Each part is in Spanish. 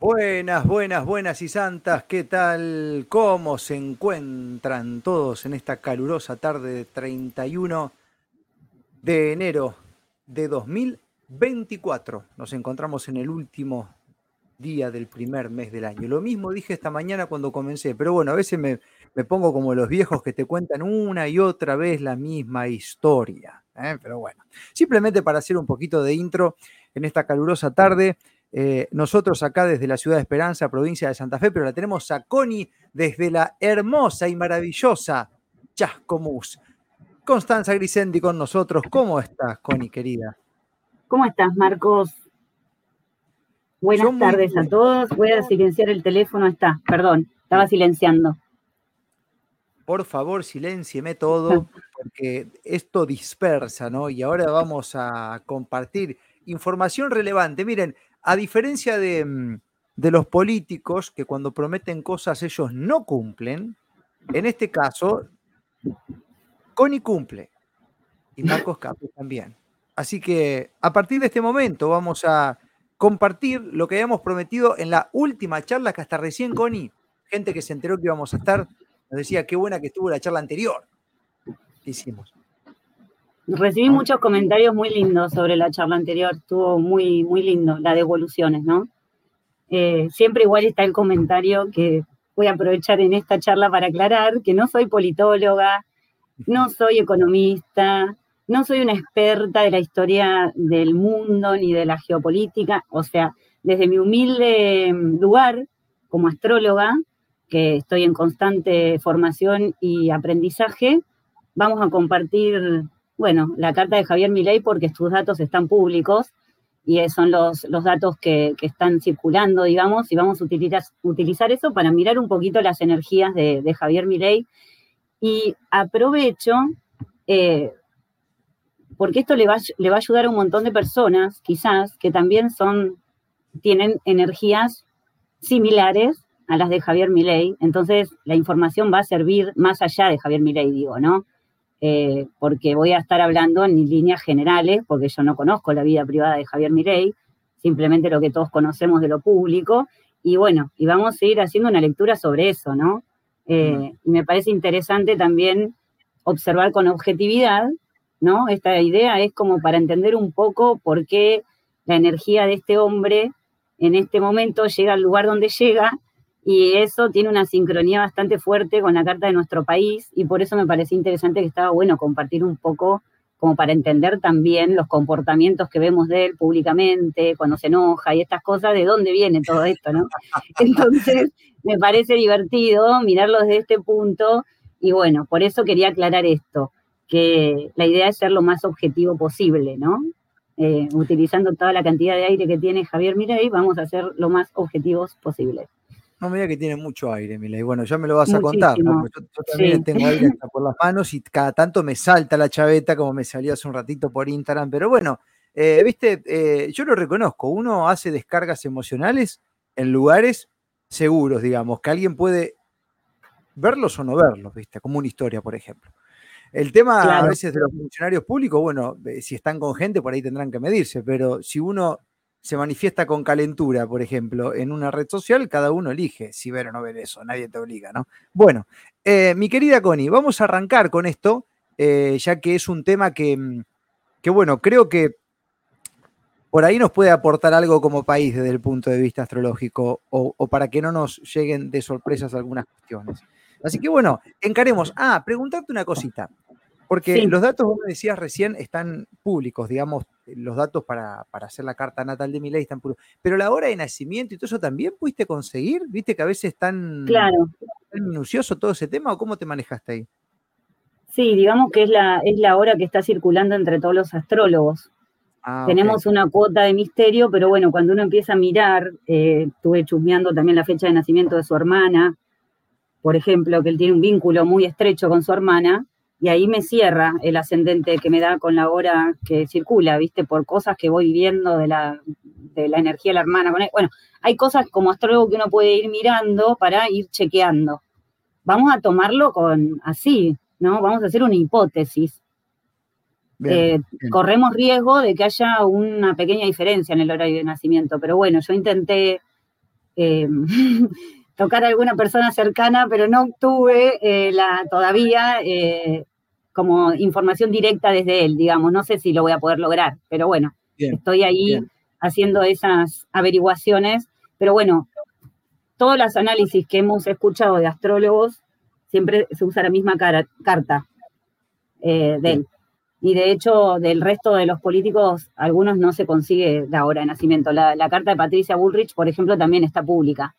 Buenas, buenas, buenas y santas, ¿qué tal? ¿Cómo se encuentran todos en esta calurosa tarde de 31 de enero de 2024? Nos encontramos en el último día del primer mes del año. Lo mismo dije esta mañana cuando comencé, pero bueno, a veces me, pongo como los viejos que te cuentan una y otra vez la misma historia. ¿eh? Pero bueno, simplemente para hacer un poquito de intro en esta calurosa tarde. Eh, nosotros acá desde la ciudad de Esperanza, provincia de Santa Fe, pero la tenemos a Connie desde la hermosa y maravillosa Chascomús. Constanza Grisendi con nosotros. ¿Cómo estás, Connie, querida? ¿Cómo estás, Marcos? Buenas tardes a todos. Voy a silenciar el teléfono. Está, perdón, estaba silenciando. Por favor, silencieme todo, porque esto dispersa, ¿no? Y ahora vamos a compartir información relevante. Miren, a diferencia mm, de, los políticos que cuando prometen cosas ellos no cumplen, en este caso, Connie cumple y Marcos Capri también. Así que a partir de este momento vamos a compartir lo que habíamos prometido en la última charla que hasta recién Connie, gente que se enteró que íbamos a estar, nos decía qué buena que estuvo la charla anterior que hicimos. Recibí muchos comentarios muy lindos sobre la charla anterior, estuvo muy, muy lindo, la de evoluciones, ¿no? Eh, siempre igual está el comentario que voy a aprovechar en esta charla para aclarar que no soy politóloga, no soy economista, no soy una experta de la historia del mundo ni de la geopolítica, o sea, desde mi humilde lugar como astróloga, que estoy en constante formación y aprendizaje, vamos a compartir bueno, la carta de Javier Milei porque tus datos están públicos y son los, los datos que, están circulando, digamos, y vamos a utilizar, utilizar eso para mirar un poquito las energías de, Javier Milei. Y aprovecho, eh, porque esto le va, le va a ayudar a un montón de personas, quizás, que también son, tienen energías similares a las de Javier Milei. Entonces, la información va a servir más allá de Javier Milei, digo, ¿no? Eh, porque voy a estar hablando en líneas generales, porque yo no conozco la vida privada de Javier Mirey, simplemente lo que todos conocemos de lo público, y bueno, y vamos a ir haciendo una lectura sobre eso, ¿no? Eh, y me parece interesante también observar con objetividad, ¿no? Esta idea es como para entender un poco por qué la energía de este hombre en este momento llega al lugar donde llega y eso tiene una sincronía bastante fuerte con la carta de nuestro país y por eso me parecía interesante que estaba bueno compartir un poco como para entender también los comportamientos que vemos de él públicamente, cuando se enoja y estas cosas, de dónde viene todo esto, ¿no? Entonces, me parece divertido mirarlo desde este punto y bueno, por eso quería aclarar esto, que la idea es ser lo más objetivo posible, ¿no? Eh, utilizando toda la cantidad de aire que tiene Javier Mirey, vamos a ser lo más objetivos posibles. No, mira que tiene mucho aire, Mila. bueno, ya me lo vas a contar. Yo, también tengo aire hasta por las manos y cada tanto me salta la chaveta, como me salió hace un ratito por Instagram. Pero bueno, eh, viste, eh, yo lo reconozco. Uno hace descargas emocionales en lugares seguros, digamos, que alguien puede verlos o no verlos, viste, como una historia, por ejemplo. El tema a veces de los funcionarios públicos, bueno, eh, si están con gente, por ahí tendrán que medirse, pero si uno se manifiesta con calentura, por ejemplo, en una red social, cada uno elige si ver o no ver eso, nadie te obliga, ¿no? Bueno, eh, mi querida Connie, vamos a arrancar con esto, eh, ya que es un tema que, mm, que, bueno, creo que por ahí nos puede aportar algo como país desde el punto de vista astrológico o, o para que no nos lleguen de sorpresas algunas cuestiones. Así que bueno, encaremos. Ah, preguntarte una cosita. Porque los datos, vos me decías recién, están públicos, digamos, los datos para, hacer la carta natal de mi ley están públicos. Pero la hora de nacimiento y todo eso también pudiste conseguir, viste que a veces están claro. tan minucioso todo ese tema, o cómo te manejaste ahí? Sí, digamos que es la, es la hora que está circulando entre todos los astrólogos. Ah, Tenemos una cuota de misterio, pero bueno, cuando uno empieza a mirar, eh, estuve chusmeando también la fecha de nacimiento de su hermana, por ejemplo, que él tiene un vínculo muy estrecho con su hermana, y ahí me cierra el ascendente que me da con la hora que circula, ¿viste? Por cosas que voy viendo de la, de la energía de la hermana. Bueno, hay cosas como astrólogo que uno puede ir mirando para ir chequeando. Vamos a tomarlo con así, ¿no? Vamos a hacer una hipótesis. Eh, corremos riesgo de que haya una pequeña diferencia en el horario de nacimiento, pero bueno, yo intenté eh, tocar a alguna persona cercana, pero no obtuve eh, la, todavía como información directa desde él, digamos. No sé si lo voy a poder lograr, pero bueno, estoy ahí haciendo esas averiguaciones. Pero bueno, todos los análisis que hemos escuchado de astrólogos, siempre se usa la misma carta de él. Y de hecho, del resto de los políticos, algunos no se consigue la hora de nacimiento. La, carta de Patricia Bullrich, por ejemplo, también está pública.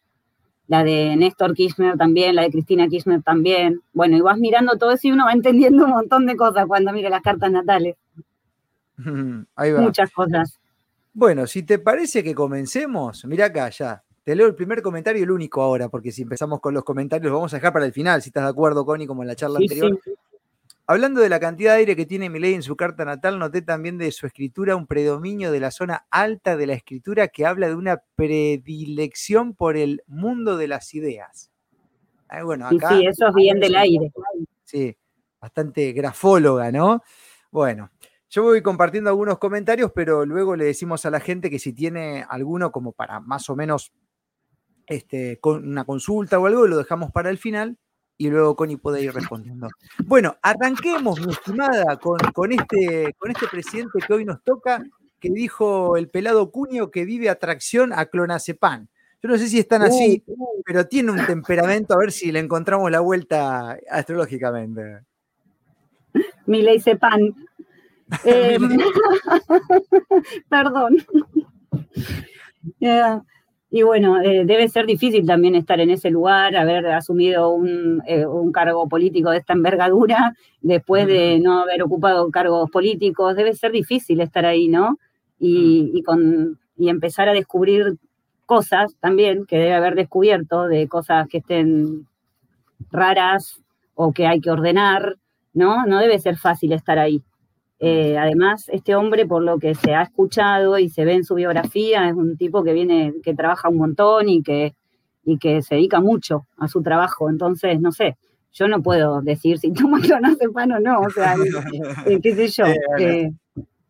La de Néstor Kirchner también, la de Cristina Kirchner también. Bueno, y vas mirando todo eso y uno va entendiendo un montón de cosas cuando mira las cartas natales. Ahí va. Muchas cosas. Bueno, si te parece que comencemos, mira acá ya. Te leo el primer comentario y el único ahora, porque si empezamos con los comentarios, los vamos a dejar para el final, si estás de acuerdo, Connie, como en la charla anterior. Sí. Hablando de la cantidad de aire que tiene Milei en su carta natal, noté también de su escritura un predominio de la zona alta de la escritura que habla de una predilección por el mundo de las ideas. Ah, bueno, acá, sí, eso es bien del aire. Sí, bastante grafóloga, ¿no? Bueno, yo voy compartiendo algunos comentarios, pero luego le decimos a la gente que si tiene alguno como para más o menos este, con una consulta o algo, lo dejamos para el final y luego Connie puede ir respondiendo. Bueno, arranquemos, mi estimada, con, con, este, con este presidente que hoy nos toca, que dijo el pelado cuño que vive atracción a clonazepam. Yo no sé si están así, uh, uh. pero tiene un temperamento, a ver si le encontramos la vuelta astrológicamente. Mi ley sepan. Perdón. Y bueno, eh, debe ser difícil también estar en ese lugar, haber asumido eh, un, cargo político de esta envergadura, después de no haber ocupado cargos políticos, debe ser difícil estar ahí, ¿no? Y, con, y empezar a descubrir cosas también que debe haber descubierto, de cosas que estén raras o que hay que ordenar, ¿no? No debe ser fácil estar ahí. Eh, además, este hombre, por lo que se ha escuchado y se ve en su biografía, es un tipo que viene, que trabaja un montón y que, y que se dedica mucho a su trabajo. Entonces, no sé, yo no puedo decir si toma clonazepam o no, o sea, eh, qué sé yo.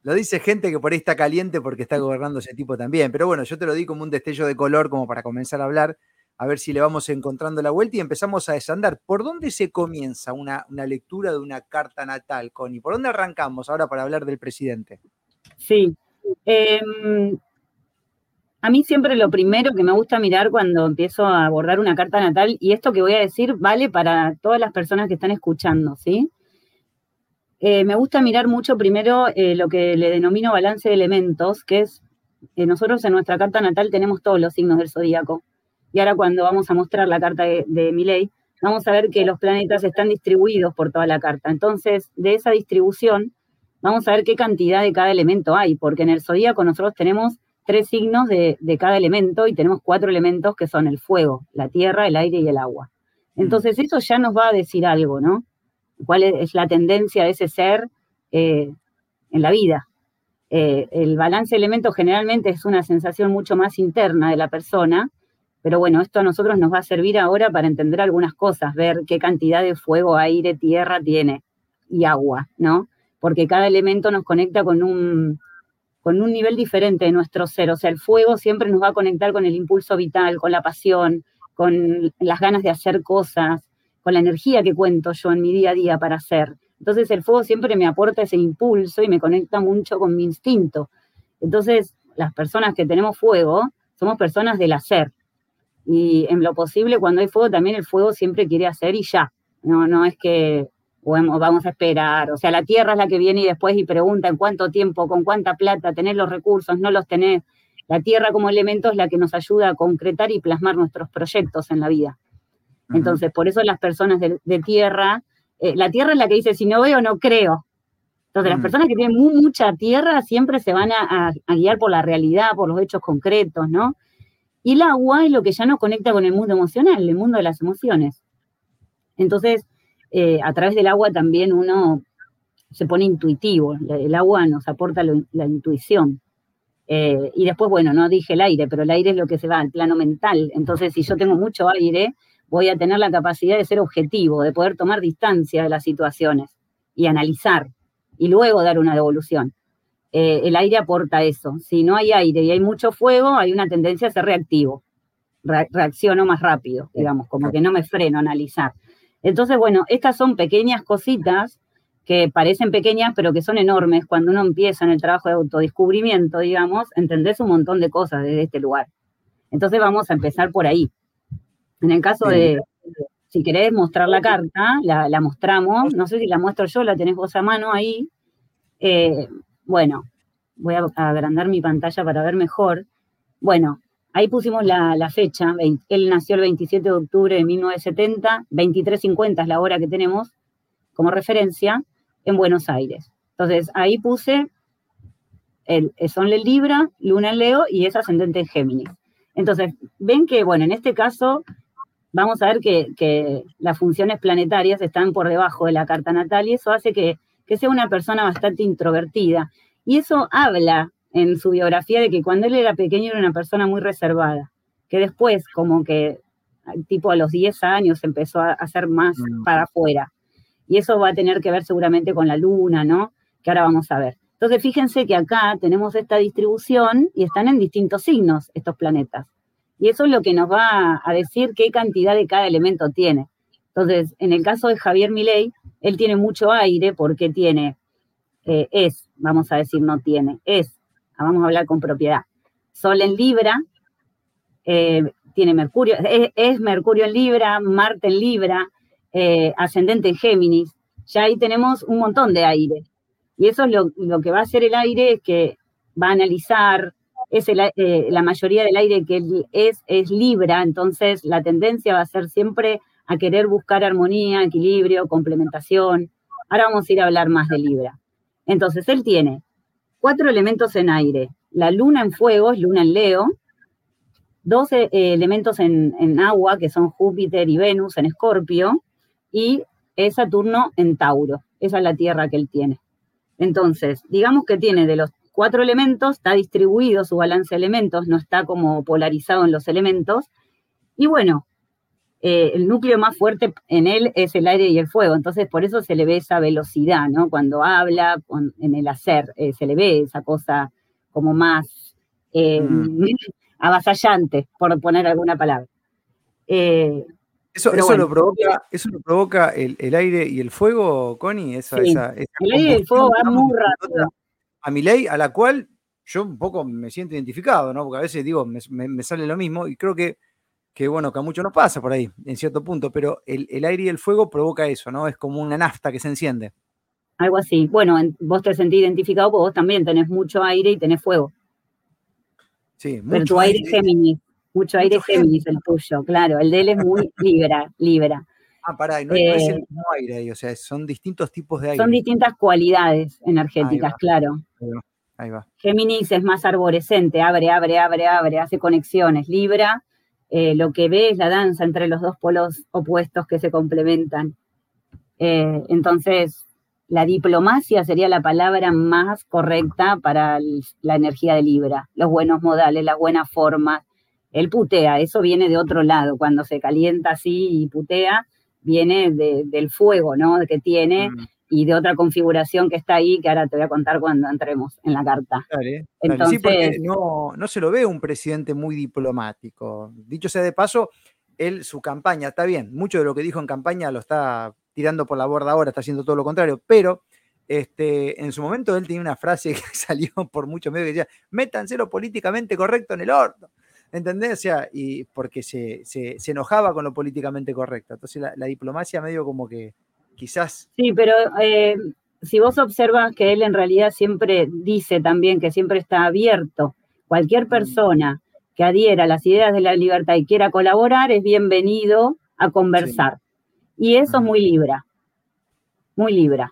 lo dice gente que por ahí está caliente porque está gobernando ese tipo también. Pero bueno, yo te lo di como un destello de color como para comenzar a hablar a ver si le vamos encontrando la vuelta y empezamos a desandar. ¿Por dónde se comienza una, lectura de una carta natal, Connie? ¿Por dónde arrancamos ahora para hablar del presidente? Sí. Em, a mí siempre lo primero que me gusta mirar cuando empiezo a abordar una carta natal, y esto que voy a decir vale para todas las personas que están escuchando, ¿sí? Eh, me gusta mirar mucho primero eh, lo que le denomino balance de elementos, que es, eh, nosotros en nuestra carta natal tenemos todos los signos del zodíaco. Y ahora cuando vamos a mostrar la carta de, de vamos a ver que los planetas están distribuidos por toda la carta. Entonces, de esa distribución, vamos a ver qué cantidad de cada elemento hay, porque en el zodíaco nosotros tenemos tres signos de, cada elemento y tenemos cuatro elementos que son el fuego, la tierra, el aire y el agua. Entonces, eso ya nos va a decir algo, ¿no? ¿Cuál es la tendencia de ese ser eh, en la vida? Eh, el balance de elementos generalmente es una sensación mucho más interna de la persona pero bueno, esto a nosotros nos va a servir ahora para entender algunas cosas, ver qué cantidad de fuego, aire, tierra tiene y agua, ¿no? Porque cada elemento nos conecta con un, con un nivel diferente de nuestro ser. O sea, el fuego siempre nos va a conectar con el impulso vital, con la pasión, con las ganas de hacer cosas, con la energía que cuento yo en mi día a día para hacer. Entonces el fuego siempre me aporta ese impulso y me conecta mucho con mi instinto. Entonces, las personas que tenemos fuego somos personas del hacer, y en lo posible, cuando hay fuego, también el fuego siempre quiere hacer y ya. No, no es que vamos a esperar. O sea, la tierra es la que viene y después y pregunta en cuánto tiempo, con cuánta plata, tenés los recursos, no los tenés. La tierra como elemento es la que nos ayuda a concretar y plasmar nuestros proyectos en la vida. Entonces, por eso las personas de, tierra, eh, la tierra es la que dice, si no veo, no creo. Entonces, las personas que tienen mucha tierra siempre se van a, guiar por la realidad, por los hechos concretos, ¿no? Y el agua es lo que ya nos conecta con el mundo emocional, el mundo de las emociones. Entonces, eh, a través del agua también uno se pone intuitivo. El agua nos aporta la intuición. Eh, y después, bueno, no dije el aire, pero el aire es lo que se va al plano mental. Entonces, si yo tengo mucho aire, voy a tener la capacidad de ser objetivo, de poder tomar distancia de las situaciones y analizar y luego dar una devolución. Eh, el aire aporta eso. Si no hay aire y hay mucho fuego, hay una tendencia a ser reactivo. reacciono más rápido, digamos, como que no me freno a analizar. Entonces, bueno, estas son pequeñas cositas que parecen pequeñas, pero que son enormes. Cuando uno empieza en el trabajo de autodescubrimiento, digamos, entendés un montón de cosas desde este lugar. Entonces vamos a empezar por ahí. En el caso de, si querés mostrar la carta, la, mostramos. No sé si la muestro yo, la tenés vos a mano ahí. Eh, bueno, voy a agrandar mi pantalla para ver mejor. Bueno, ahí pusimos la, fecha. Él nació el 27 de octubre de 1970, 23.50 es la hora que tenemos como referencia en Buenos Aires. Entonces, ahí puse el Sol en Libra, Luna en Leo y es ascendente en Géminis. Entonces, ven que, bueno, en este caso vamos a ver que, las funciones planetarias están por debajo de la carta natal y eso hace que, sea una persona bastante introvertida. Y eso habla en su biografía de que cuando él era pequeño era una persona muy reservada, que después como que tipo a los 10 años empezó a hacer más mm. para afuera. Y eso va a tener que ver seguramente con la luna, ¿no? Que ahora vamos a ver. Entonces, fíjense que acá tenemos esta distribución y están en distintos signos estos planetas. Y eso es lo que nos va a decir qué cantidad de cada elemento tiene. Entonces, en el caso de Javier Milei, él tiene mucho aire porque tiene, eh, es, vamos a decir, no tiene, es, ah, vamos a hablar con propiedad. Sol en Libra, eh, tiene Mercurio, es, Mercurio en Libra, Marte en Libra, eh, ascendente en Géminis. Ya ahí tenemos un montón de aire. Y eso es lo, lo que va a hacer el aire, es que va a analizar, es la mayoría del aire que es, es Libra, entonces la tendencia va a ser siempre a querer buscar armonía, equilibrio, complementación. Ahora vamos a ir a hablar más de Libra. Entonces, él tiene cuatro elementos en aire, la luna en fuego, es luna en Leo, dos eh, elementos en, en, agua, que son Júpiter y Venus en Escorpio, y Saturno en Tauro. Esa es la tierra que él tiene. Entonces, digamos que tiene de los cuatro elementos, está distribuido su balance de elementos, no está como polarizado en los elementos. Y bueno, eh, el núcleo más fuerte en él es el aire y el fuego, entonces por eso se le ve esa velocidad, ¿no? Cuando habla, en el hacer, eh, se le ve esa cosa como más eh, mm. avasallante, por poner alguna palabra. Eso, eso, lo provoca, eso lo provoca el, aire y el fuego, Connie. Esa, el aire y el fuego van muy rápido a mi ley, a la cual yo un poco me siento identificado, ¿no? Porque a veces digo, me, sale lo mismo y creo que, que, bueno, que a muchos nos pasa por ahí, en cierto punto, pero el, aire y el fuego provoca eso, ¿no? Es como una nafta que se enciende. Algo así. Bueno, vos te sentís identificado porque vos también tenés mucho aire y tenés fuego. Sí, mucho Pero tu aire, es Géminis, mucho aire Géminis el tuyo, claro. El de él es muy libra, libra. Ah, pará, no, es el eh, mismo aire ahí, o sea, son distintos tipos de aire. Son distintas cualidades energéticas, claro. Ahí va. Géminis es más arborescente, abre, abre, abre, abre, hace conexiones. Libra, eh, lo que ve es la danza entre los dos polos opuestos que se complementan. Eh, entonces, la diplomacia sería la palabra más correcta para la energía de Libra. Los buenos modales, las buenas formas. Él putea, eso viene de otro lado, cuando se calienta así y putea, viene del fuego, ¿no? Que tiene mm. Y de otra configuración que está ahí, que ahora te voy a contar cuando entremos en la carta. Entonces, Sí, porque no, no se lo ve un presidente muy diplomático. Dicho sea de paso, él, su campaña, está bien, mucho de lo que dijo en campaña lo está tirando por la borda ahora, está haciendo todo lo contrario, pero este, en su momento él tenía una frase que salió por muchos medios que decía, métanse lo políticamente correcto en el horno. ¿Entendés? O sea, y porque se, enojaba con lo políticamente correcto. Entonces la, diplomacia medio como que quizás... Sí, pero eh, si vos observas que él en realidad siempre dice también que siempre está abierto, cualquier persona que adhiera a las ideas de la libertad y quiera colaborar es bienvenido a conversar. Y eso es muy libra, muy libra.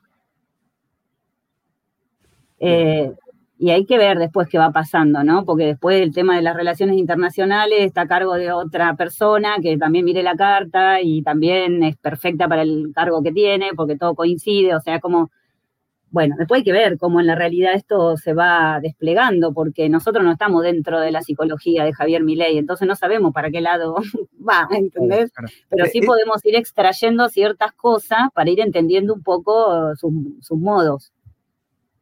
Eh, y hay que ver después qué va pasando, ¿no? Porque después el tema de las relaciones internacionales está a cargo de otra persona que también mire la carta y también es perfecta para el cargo que tiene, porque todo coincide, o sea, como, bueno, después hay que ver cómo en la realidad esto se va desplegando, porque nosotros no estamos dentro de la psicología de Javier Milei, entonces no sabemos para qué lado va, ¿entendés? Pero sí eh, eh, podemos ir extrayendo ciertas cosas para ir entendiendo un poco sus modos.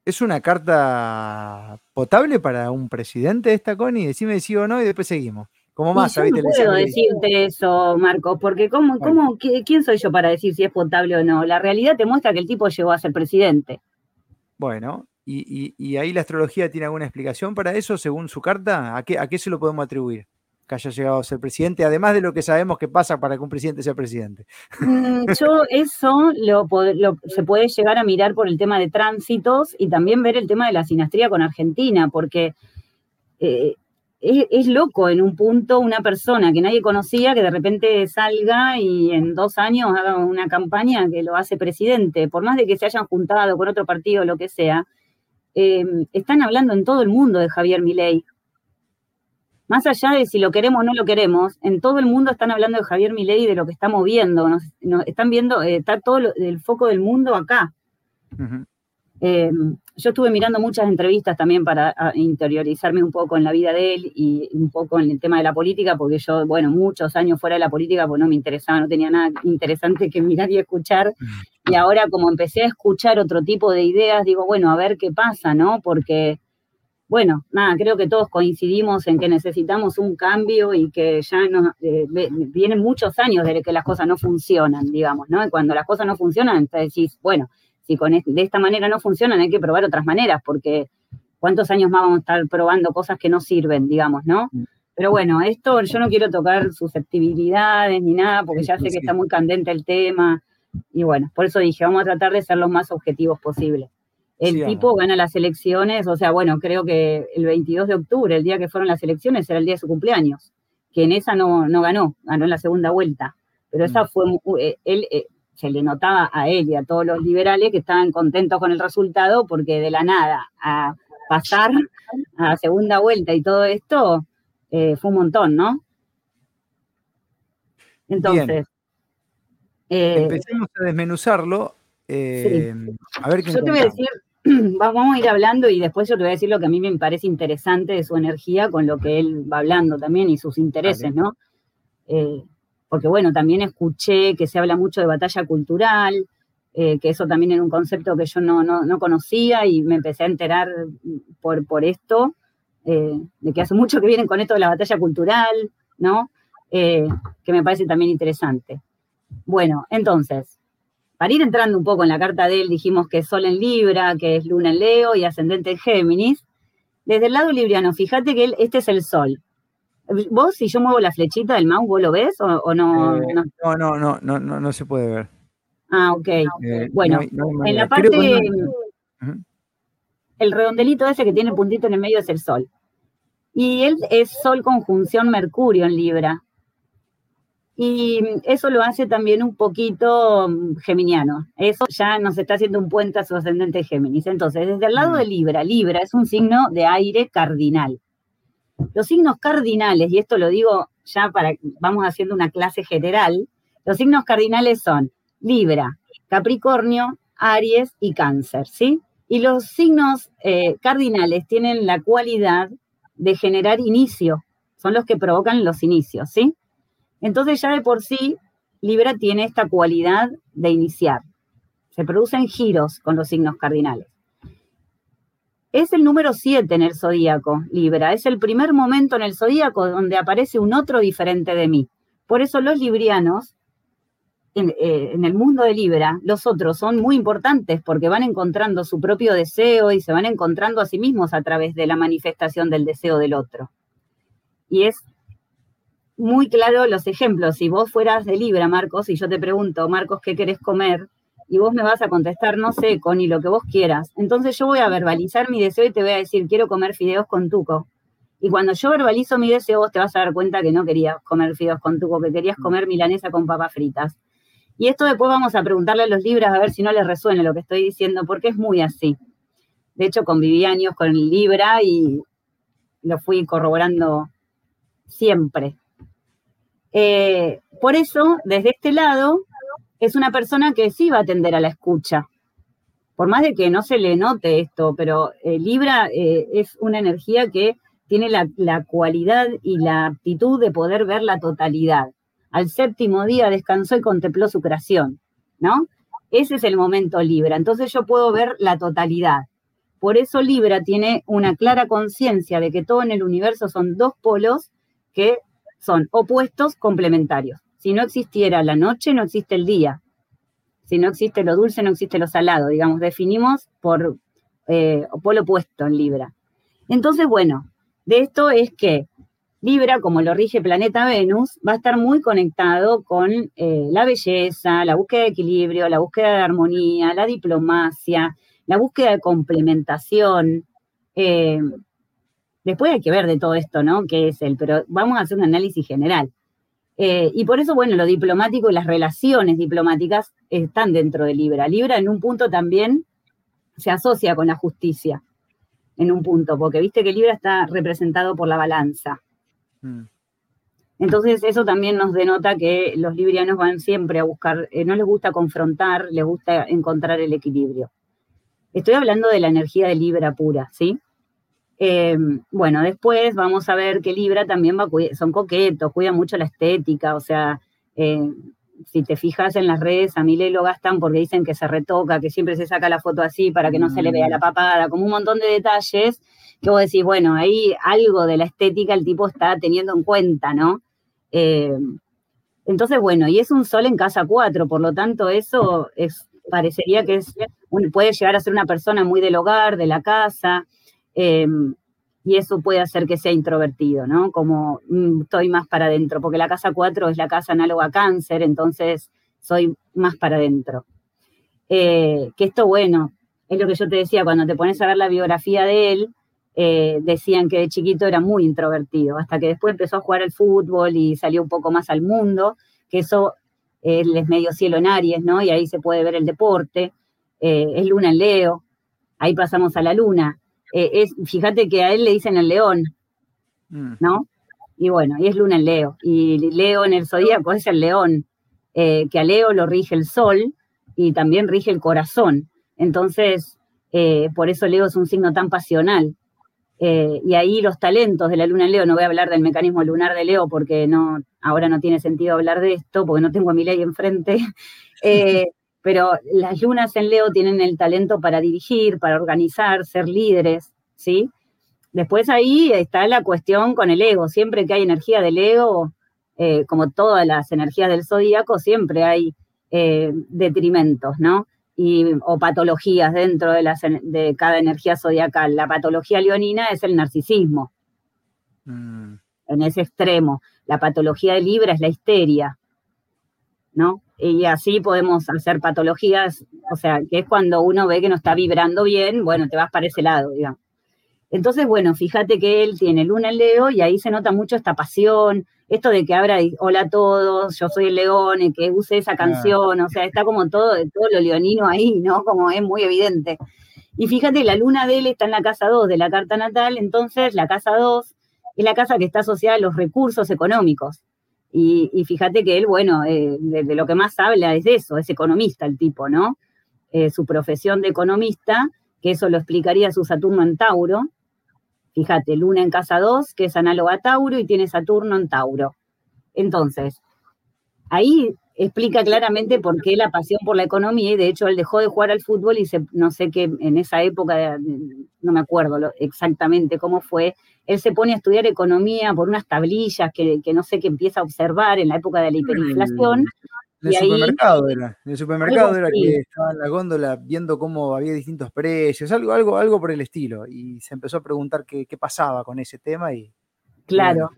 ¿Es una carta potable para un presidente esta, Connie? Decime si o no y después seguimos. Como más, yo no puedo decirte eso, Marco, porque ¿cómo, cómo, ¿quién soy yo para decir si es potable o no? La realidad te muestra que el tipo llegó a ser presidente. Bueno, ¿y, ahí la astrología tiene alguna explicación para eso, según su carta? ¿A qué, ¿A qué se lo podemos atribuir? Que haya llegado a ser presidente, además de lo que sabemos que pasa para que un presidente sea presidente. Mm, yo eso lo, se puede llegar a mirar por el tema de tránsitos y también ver el tema de la sinastría con Argentina, porque eh, es, loco en un punto una persona que nadie conocía que de repente salga y en dos años haga una campaña que lo hace presidente, por más de que se hayan juntado con otro partido o lo que sea, eh, están hablando en todo el mundo de Javier Milei más allá de si lo queremos o no lo queremos, en todo el mundo están hablando de Javier Milei y de lo que está moviendo. Nos, están viendo, eh, está todo el foco del mundo acá. Eh, yo estuve mirando muchas entrevistas también para interiorizarme un poco en la vida de él y un poco en el tema de la política, porque yo, bueno, muchos años fuera de la política, pues no me interesaba, no tenía nada interesante que mirar y escuchar. Y ahora como empecé a escuchar otro tipo de ideas, digo, bueno, a ver qué pasa, ¿no? Porque bueno, nada, creo que todos coincidimos en que necesitamos un cambio y que ya no, eh, vienen muchos años de que las cosas no funcionan, digamos, ¿no? Y cuando las cosas no funcionan, entonces decís, bueno, si con de esta manera no funcionan, hay que probar otras maneras, porque ¿cuántos años más vamos a estar probando cosas que no sirven, digamos, ¿no? Mm. Pero bueno, esto yo no quiero tocar susceptibilidades ni nada, porque ya sé que está muy candente el tema. Y bueno, por eso dije, vamos a tratar de ser lo más objetivos posible. El tipo gana las elecciones, o sea, bueno, creo que el 22 de octubre, el día que fueron las elecciones, era el día de su cumpleaños, que en esa no, no ganó, ganó en la segunda vuelta. Pero esa mm. fue, eh, él, eh, se le notaba a él y a todos los liberales que estaban contentos con el resultado, porque de la nada a pasar a segunda vuelta y todo esto eh, fue un montón, ¿no? Entonces. Empecemos a desmenuzarlo. A ver qué Yo te voy a decir vamos a ir hablando y después yo te voy a decir lo que a mí me parece interesante de su energía con lo que él va hablando también y sus intereses, ¿no? Eh, porque bueno, también escuché que se habla mucho de batalla cultural, eh, que eso también era un concepto que yo no, conocía y me empecé a enterar por, por esto, eh, de que hace mucho que vienen con esto de la batalla cultural, ¿no? que me parece también interesante. Bueno, entonces, para ir entrando un poco en la carta de él, dijimos que es Sol en Libra, que es Luna en Leo y Ascendente en Géminis. Desde el lado libriano, fíjate que él, este es el Sol. ¿Vos, si yo muevo la flechita del mouse, vos lo ves o, no, no? no? No, no, no, no, se puede ver. Ah, ok. Eh, bueno, en la parte, el redondelito ese que tiene puntito en el medio es el Sol. Y él es Sol conjunción Mercurio en Libra. Y eso lo hace también un poquito mm, geminiano. Eso ya nos está haciendo un puente a su ascendente Géminis. Entonces, desde el lado de Libra, Libra es un signo de aire cardinal. Los signos cardinales, y esto lo digo ya para, vamos haciendo una clase general, los signos cardinales son Libra, Capricornio, Aries y Cáncer, ¿sí? Y los signos eh, cardinales tienen la cualidad de generar inicio, son los que provocan los inicios, ¿sí? Entonces ya de por sí, Libra tiene esta cualidad de iniciar. Se producen giros con los signos cardinales. Es el número 7 en el zodíaco, Libra. Es el primer momento en el zodíaco donde aparece un otro diferente de mí. Por eso los librianos, en, eh, en, el mundo de Libra, los otros son muy importantes porque van encontrando su propio deseo y se van encontrando a sí mismos a través de la manifestación del deseo del otro. Y es muy claro los ejemplos. Si vos fueras de Libra, Marcos, y yo te pregunto, Marcos, ¿qué querés comer? Y vos me vas a contestar, no sé, ni lo que vos quieras. Entonces yo voy a verbalizar mi deseo y te voy a decir, quiero comer fideos con tuco. Y cuando yo verbalizo mi deseo, vos te vas a dar cuenta que no querías comer fideos con tuco, que querías comer milanesa con papas fritas. Y esto después vamos a preguntarle a los libras a ver si no les resuena lo que estoy diciendo, porque es muy así. De hecho, conviví años con Libra y lo fui corroborando siempre. Eh, por eso, desde este lado, es una persona que sí va a atender a la escucha. Por más de que no se le note esto, pero eh, Libra eh, es una energía que tiene la, la, cualidad y la aptitud de poder ver la totalidad. Al séptimo día descansó y contempló su creación, ¿no? Ese es el momento Libra. Entonces yo puedo ver la totalidad. Por eso Libra tiene una clara conciencia de que todo en el universo son dos polos que son opuestos complementarios. Si no existiera la noche, no existe el día. Si no existe lo dulce, no existe lo salado. Digamos, definimos por eh, opuesto en Libra. Entonces, bueno, de esto es que Libra, como lo rige planeta Venus, va a estar muy conectado con eh, la belleza, la búsqueda de equilibrio, la búsqueda de armonía, la diplomacia, la búsqueda de complementación. Eh, después hay que ver de todo esto, ¿no? ¿Qué es él? Pero vamos a hacer un análisis general. Eh, y por eso, bueno, lo diplomático y las relaciones diplomáticas están dentro de Libra. Libra en un punto también se asocia con la justicia, en un punto, porque viste que Libra está representado por la balanza. Mm. Entonces eso también nos denota que los librianos van siempre a buscar, eh, no les gusta confrontar, les gusta encontrar el equilibrio. Estoy hablando de la energía de Libra pura, ¿sí? Em, bueno, después vamos a ver que Libra también va, son coquetos, cuidan mucho la estética, o sea, eh, si te fijas en las redes, a Miley lo gastan porque dicen que se retoca, que siempre se saca la foto así para que no se le vea la mm. papada, como un montón de detalles que vos decís, bueno, ahí algo de la estética el tipo está teniendo en cuenta, ¿no? Em, entonces, bueno, y es un sol en casa 4, por lo tanto, eso es, parecería que es, puede llegar a ser una persona muy del hogar, de la casa, Em, y eso puede hacer que sea introvertido, ¿no? Como mm, estoy más para adentro, porque la casa 4 es la casa análoga a cáncer, entonces soy más para adentro. Eh, que esto, bueno, es lo que yo te decía, cuando te pones a ver la biografía de él, eh, decían que de chiquito era muy introvertido, hasta que después empezó a jugar al fútbol y salió un poco más al mundo, que eso es medio cielo en Aries, ¿no? Y ahí se puede ver el deporte, eh, es luna en Leo, ahí pasamos a la luna. Eh, es, fíjate que a él le dicen el león, mm. ¿no? Y bueno, y es luna en Leo. Y Leo en el zodíaco es el león, eh, que a Leo lo rige el sol y también rige el corazón. Entonces, eh, por eso Leo es un signo tan pasional. y ahí los talentos de la luna en Leo, no voy a hablar del mecanismo lunar de Leo porque no, ahora no tiene sentido hablar de esto, porque no tengo a mi ley enfrente. pero las lunas en Leo tienen el talento para dirigir, para organizar, ser líderes, ¿sí? Después ahí está la cuestión con el ego. Siempre que hay energía del ego, eh, como todas las energías del zodíaco, siempre hay eh, detrimentos, ¿no? Y, o patologías dentro de, de cada energía zodiacal. La patología leonina es el narcisismo, mm. en ese extremo. La patología de Libra es la histeria, ¿no? Y así podemos hacer patologías, o sea, que es cuando uno ve que no está vibrando bien, bueno, te vas para ese lado, digamos. Entonces, bueno, fíjate que él tiene luna en Leo y ahí se nota mucho esta pasión, esto de que abra hola a todos, yo soy el león, y que use esa canción, o sea, está como todo, todo lo leonino ahí, ¿no? Como es muy evidente. Y fíjate, la luna de él está en la casa 2 de la carta natal, entonces la casa 2 es la casa que está asociada a los recursos económicos. Y, fíjate que él, bueno, eh, de, lo que más habla es de eso, es economista el tipo, ¿no? Eh, su profesión de economista, que eso lo explicaría su Saturno en Tauro. Fíjate, Luna en casa 2, que es análoga a Tauro, y tiene Saturno en Tauro. Entonces, ahí explica claramente por qué la pasión por la economía, y de hecho él dejó de jugar al fútbol y se, no sé qué, en esa época, no me acuerdo exactamente cómo fue, él se pone a estudiar economía por unas tablillas que, no sé qué empieza a observar en la época de la hiperinflación. En el supermercado era, en el supermercado era que estaba en la góndola viendo cómo había distintos precios, algo, algo, algo por el estilo, y se empezó a preguntar qué, qué pasaba con ese tema y Claro.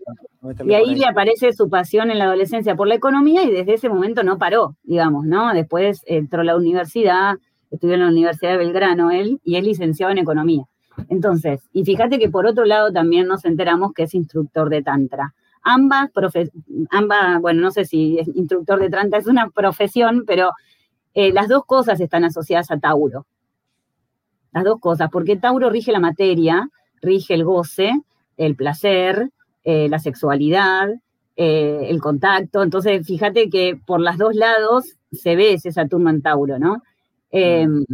Y ahí le aparece su pasión en la adolescencia por la economía y desde ese momento no paró, digamos, ¿no? Después entró a la universidad, estudió en la Universidad de Belgrano él y es licenciado en economía. Entonces, y fíjate que por otro lado también nos enteramos que es instructor de Tantra. Ambas, ambas bueno, no sé si es instructor de Tantra es una profesión, pero eh, las dos cosas están asociadas a Tauro. Las dos cosas, porque Tauro rige la materia, rige el goce, el placer, eh, la sexualidad, eh, el contacto. Entonces, fíjate que por los dos lados se ve ese Saturno en Tauro, ¿no? Em,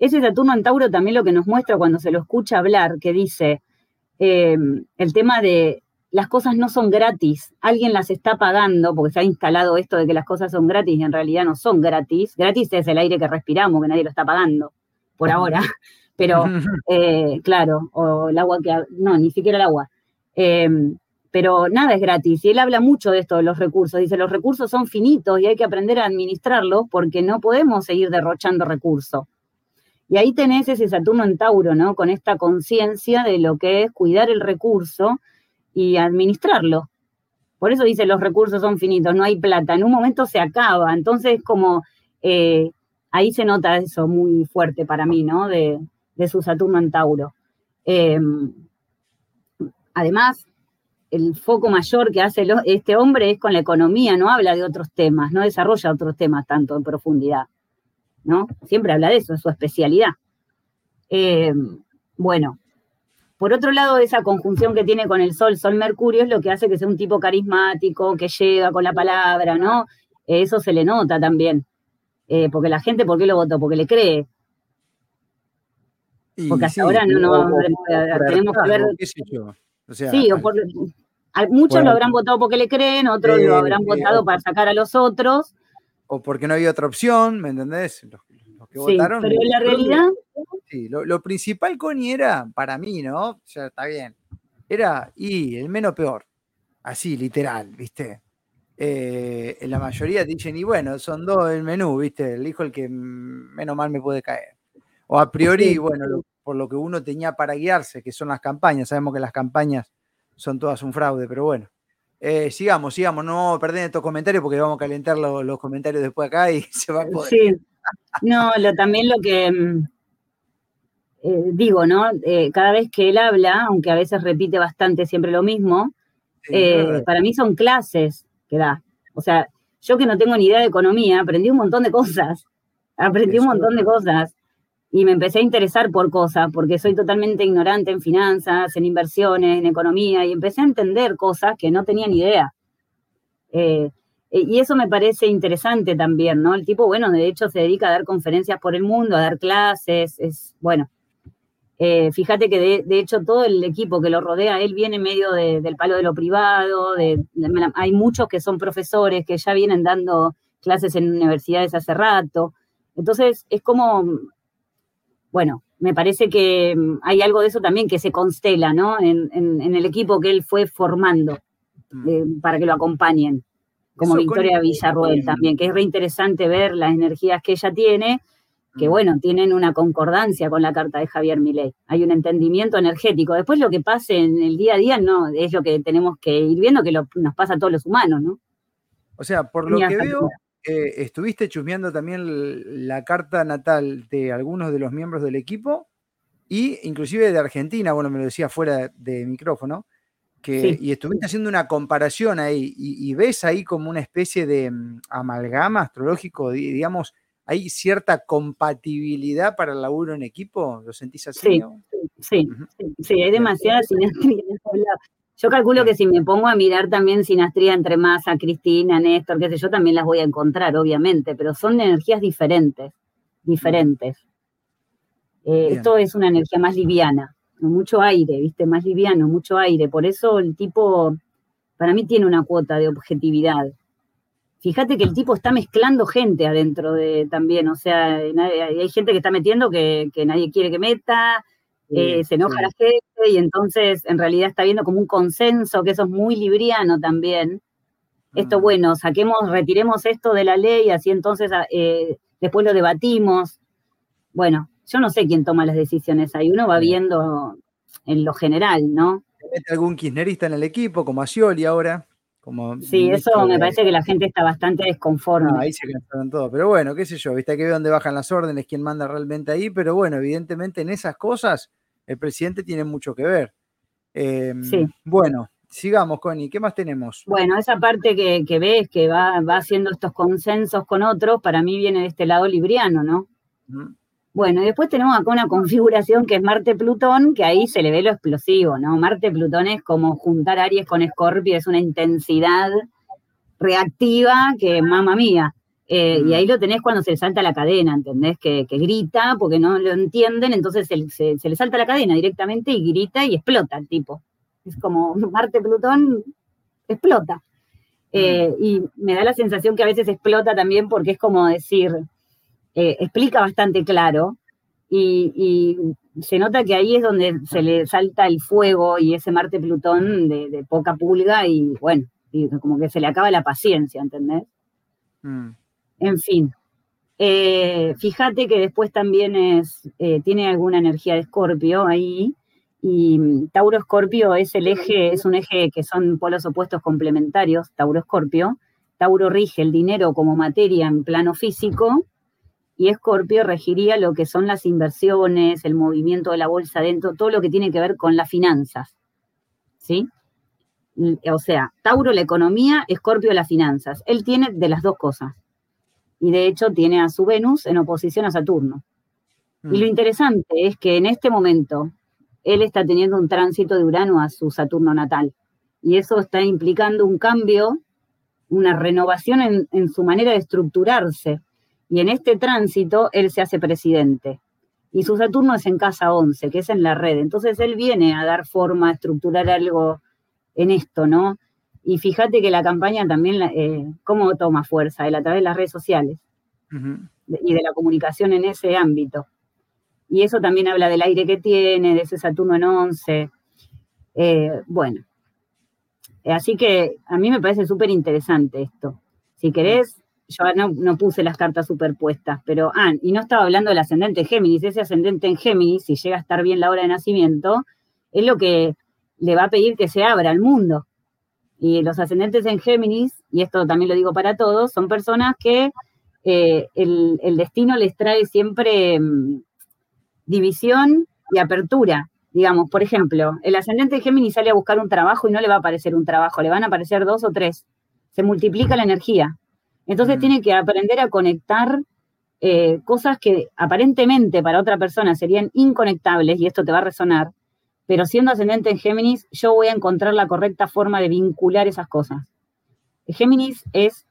ese Saturno en Tauro también lo que nos muestra cuando se lo escucha hablar, que dice el tema de las cosas no son gratis, alguien las está pagando, porque se ha instalado esto de que las cosas son gratis y en realidad no son gratis. Gratis es el aire que respiramos, que nadie lo está pagando, por ahora. Pero, eh, claro, o el agua que, no, ni siquiera el agua. Pero nada es gratis. Y él habla mucho de esto, de los recursos. Dice, los recursos son finitos y hay que aprender a administrarlos porque no podemos seguir derrochando recursos. Y ahí tenés ese Saturno en Tauro, ¿no? Con esta conciencia de lo que es cuidar el recurso y administrarlo. Por eso dice, los recursos son finitos, no hay plata. En un momento se acaba. Entonces, como eh, ahí se nota eso muy fuerte para mí, ¿no? De, su Saturno en Tauro. Em, además, el foco mayor que hace este hombre es con la economía, no habla de otros temas, no desarrolla otros temas tanto en profundidad, ¿no? Siempre habla de eso, es su especialidad. Eh, bueno, por otro lado, esa conjunción que tiene con el Sol, Sol-Mercurio, es lo que hace que sea un tipo carismático, que llega con la palabra, ¿no? Eso se le nota también. Eh, porque la gente, ¿por qué lo votó? Porque le cree. porque hasta ahora no, no tenemos que ver. sí, o por, Muchos lo habrán votado porque le creen, otros lo habrán votado para sacar a los otros. O porque no había otra opción, ¿me entendés? Los, que votaron. Pero en la realidad. Sí, lo, principal, Connie, era, para mí, ¿no? O sea, está bien. Era, y el menos peor. Así, literal, ¿viste? Eh, la mayoría dicen, y bueno, son dos el menú, ¿viste? Elijo el que menos mal me puede caer. O a priori, bueno, por lo que uno tenía para guiarse, que son las campañas. Sabemos que las campañas son todas un fraude, pero bueno. Eh, sigamos, sigamos, no perder estos comentarios porque vamos a calentar los comentarios después acá y se va a poder. Sí, no, también lo que mm, eh, digo, ¿no? Eh, cada vez que él habla, aunque a veces repite bastante siempre lo mismo, para mí son clases que da. O sea, yo que no tengo ni idea de economía, aprendí un montón de cosas. Aprendí un montón de cosas y me empecé a interesar por cosas, porque soy totalmente ignorante en finanzas, en inversiones, en economía, y empecé a entender cosas que no tenía ni idea. Eh, y eso me parece interesante también, ¿no? El tipo, bueno, de hecho se dedica a dar conferencias por el mundo, a dar clases, es, bueno, eh, fíjate que de, hecho todo el equipo que lo rodea, él viene medio del palo de lo privado, hay muchos que son profesores que ya vienen dando clases en universidades hace rato. Entonces es como bueno, me parece que mm, hay algo de eso también que se constela, ¿no? En, el equipo que él fue formando mm. eh, para que lo acompañen, como Victoria Villarruel también, que es reinteresante ver las energías que ella tiene, que mm. bueno, tienen una concordancia con la carta de Javier Milei. Hay un entendimiento energético. Después lo que pase en el día a día no es lo que tenemos que ir viendo, que nos pasa a todos los humanos, ¿no? O sea, por lo que veo, eh, estuviste chusmeando también la carta natal de algunos de los miembros del equipo y inclusive de Argentina, bueno, me lo decía fuera de, micrófono, que, y estuviste haciendo una comparación ahí y, ves ahí como una especie de mm, amalgama astrológico, digamos, hay cierta compatibilidad para el laburo en equipo, ¿lo sentís así? Sí, sí, sí, hay demasiada. Yo calculo que si me pongo a mirar también sinastría entre Massa, Cristina, Néstor, qué sé yo, también las voy a encontrar, obviamente, pero son energías diferentes, diferentes. Eh, esto es una energía más liviana, mucho aire, ¿viste? Más liviano, mucho aire. Por eso el tipo, para mí, tiene una cuota de objetividad. Fíjate que el tipo está mezclando gente adentro de también, o sea, hay gente que está metiendo que, que nadie quiere que meta, eh, se enoja la gente y entonces en realidad está viendo como un consenso, que eso es muy libriano también. Esto, mm. bueno, saquemos, retiremos esto de la ley, así entonces ah, eh, después lo debatimos. Bueno, yo no sé quién toma las decisiones ahí, uno va viendo en lo general, ¿no? ¿Mete algún kirchnerista en el equipo, como Scioli ahora? Como sí, eso me parece que la gente está bastante desconforme. ahí se cansaron todo. Pero bueno, qué sé yo, viste que ve dónde bajan las órdenes, quién manda realmente ahí. Pero bueno, evidentemente en esas cosas el presidente tiene mucho que ver. Em, sí. Bueno, sigamos, Connie. ¿Qué más tenemos? Bueno, esa parte que, ves que va, haciendo estos consensos con otros, para mí viene de este lado libriano, ¿no? Bueno, y después tenemos acá una configuración que es Marte-Plutón, que ahí se le ve lo explosivo, ¿no? Marte-Plutón es como juntar Aries con Escorpio, es una intensidad reactiva que, mamá mía. Eh, y ahí lo tenés cuando se le salta la cadena, ¿entendés? Que, grita porque no lo entienden, entonces se, le salta la cadena directamente y grita y explota el tipo. Es como Marte-Plutón explota. Eh, y me da la sensación que a veces explota también porque es como decir, eh, explica bastante claro y, se nota que ahí es donde se le salta el fuego y ese Marte-Plutón de, poca pulga y bueno, como que se le acaba la paciencia, ¿entendés? Mm. En fin, eh, fíjate que después también es, eh, tiene alguna energía de Escorpio ahí, y Tauro Escorpio es el eje, es un eje que son polos opuestos complementarios, Tauro Escorpio. Tauro rige el dinero como materia en plano físico, y Escorpio regiría lo que son las inversiones, el movimiento de la bolsa dentro, todo lo que tiene que ver con las finanzas. ¿Sí? O sea, Tauro la economía, Escorpio las finanzas. Él tiene de las dos cosas y de hecho tiene a su Venus en oposición a Saturno. Y lo mm. interesante es que en este momento él está teniendo un tránsito de Urano a su Saturno natal. Y eso está implicando un cambio, una renovación en, en su manera de estructurarse. Y en este tránsito él se hace presidente. Y su Saturno es en casa 11, que es en la red. Entonces él viene a dar forma, a estructurar algo en esto, ¿no? Y fíjate que la campaña también, eh, ¿cómo toma fuerza? Él a través de las redes sociales y de la comunicación en ese ámbito. Y eso también habla del aire que tiene, de ese Saturno en 11. Eh, bueno, así que a mí me parece súper interesante esto. Si querés, yo no, puse las cartas superpuestas, pero, ah, y no estaba hablando del ascendente Géminis, ese ascendente en Géminis, si llega a estar bien la hora de nacimiento, es lo que le va a pedir que se abra al mundo. Y los ascendentes en Géminis, y esto también lo digo para todos, son personas que eh, el, destino les trae siempre mm, división y apertura. Digamos, por ejemplo, el ascendente de Géminis sale a buscar un trabajo y no le va a aparecer un trabajo, le van a aparecer dos o tres. Se multiplica la energía. Entonces mm. tiene que aprender a conectar eh, cosas que aparentemente para otra persona serían inconectables, y esto te va a resonar, pero siendo ascendente en Géminis, yo voy a encontrar la correcta forma de vincular esas cosas. Géminis es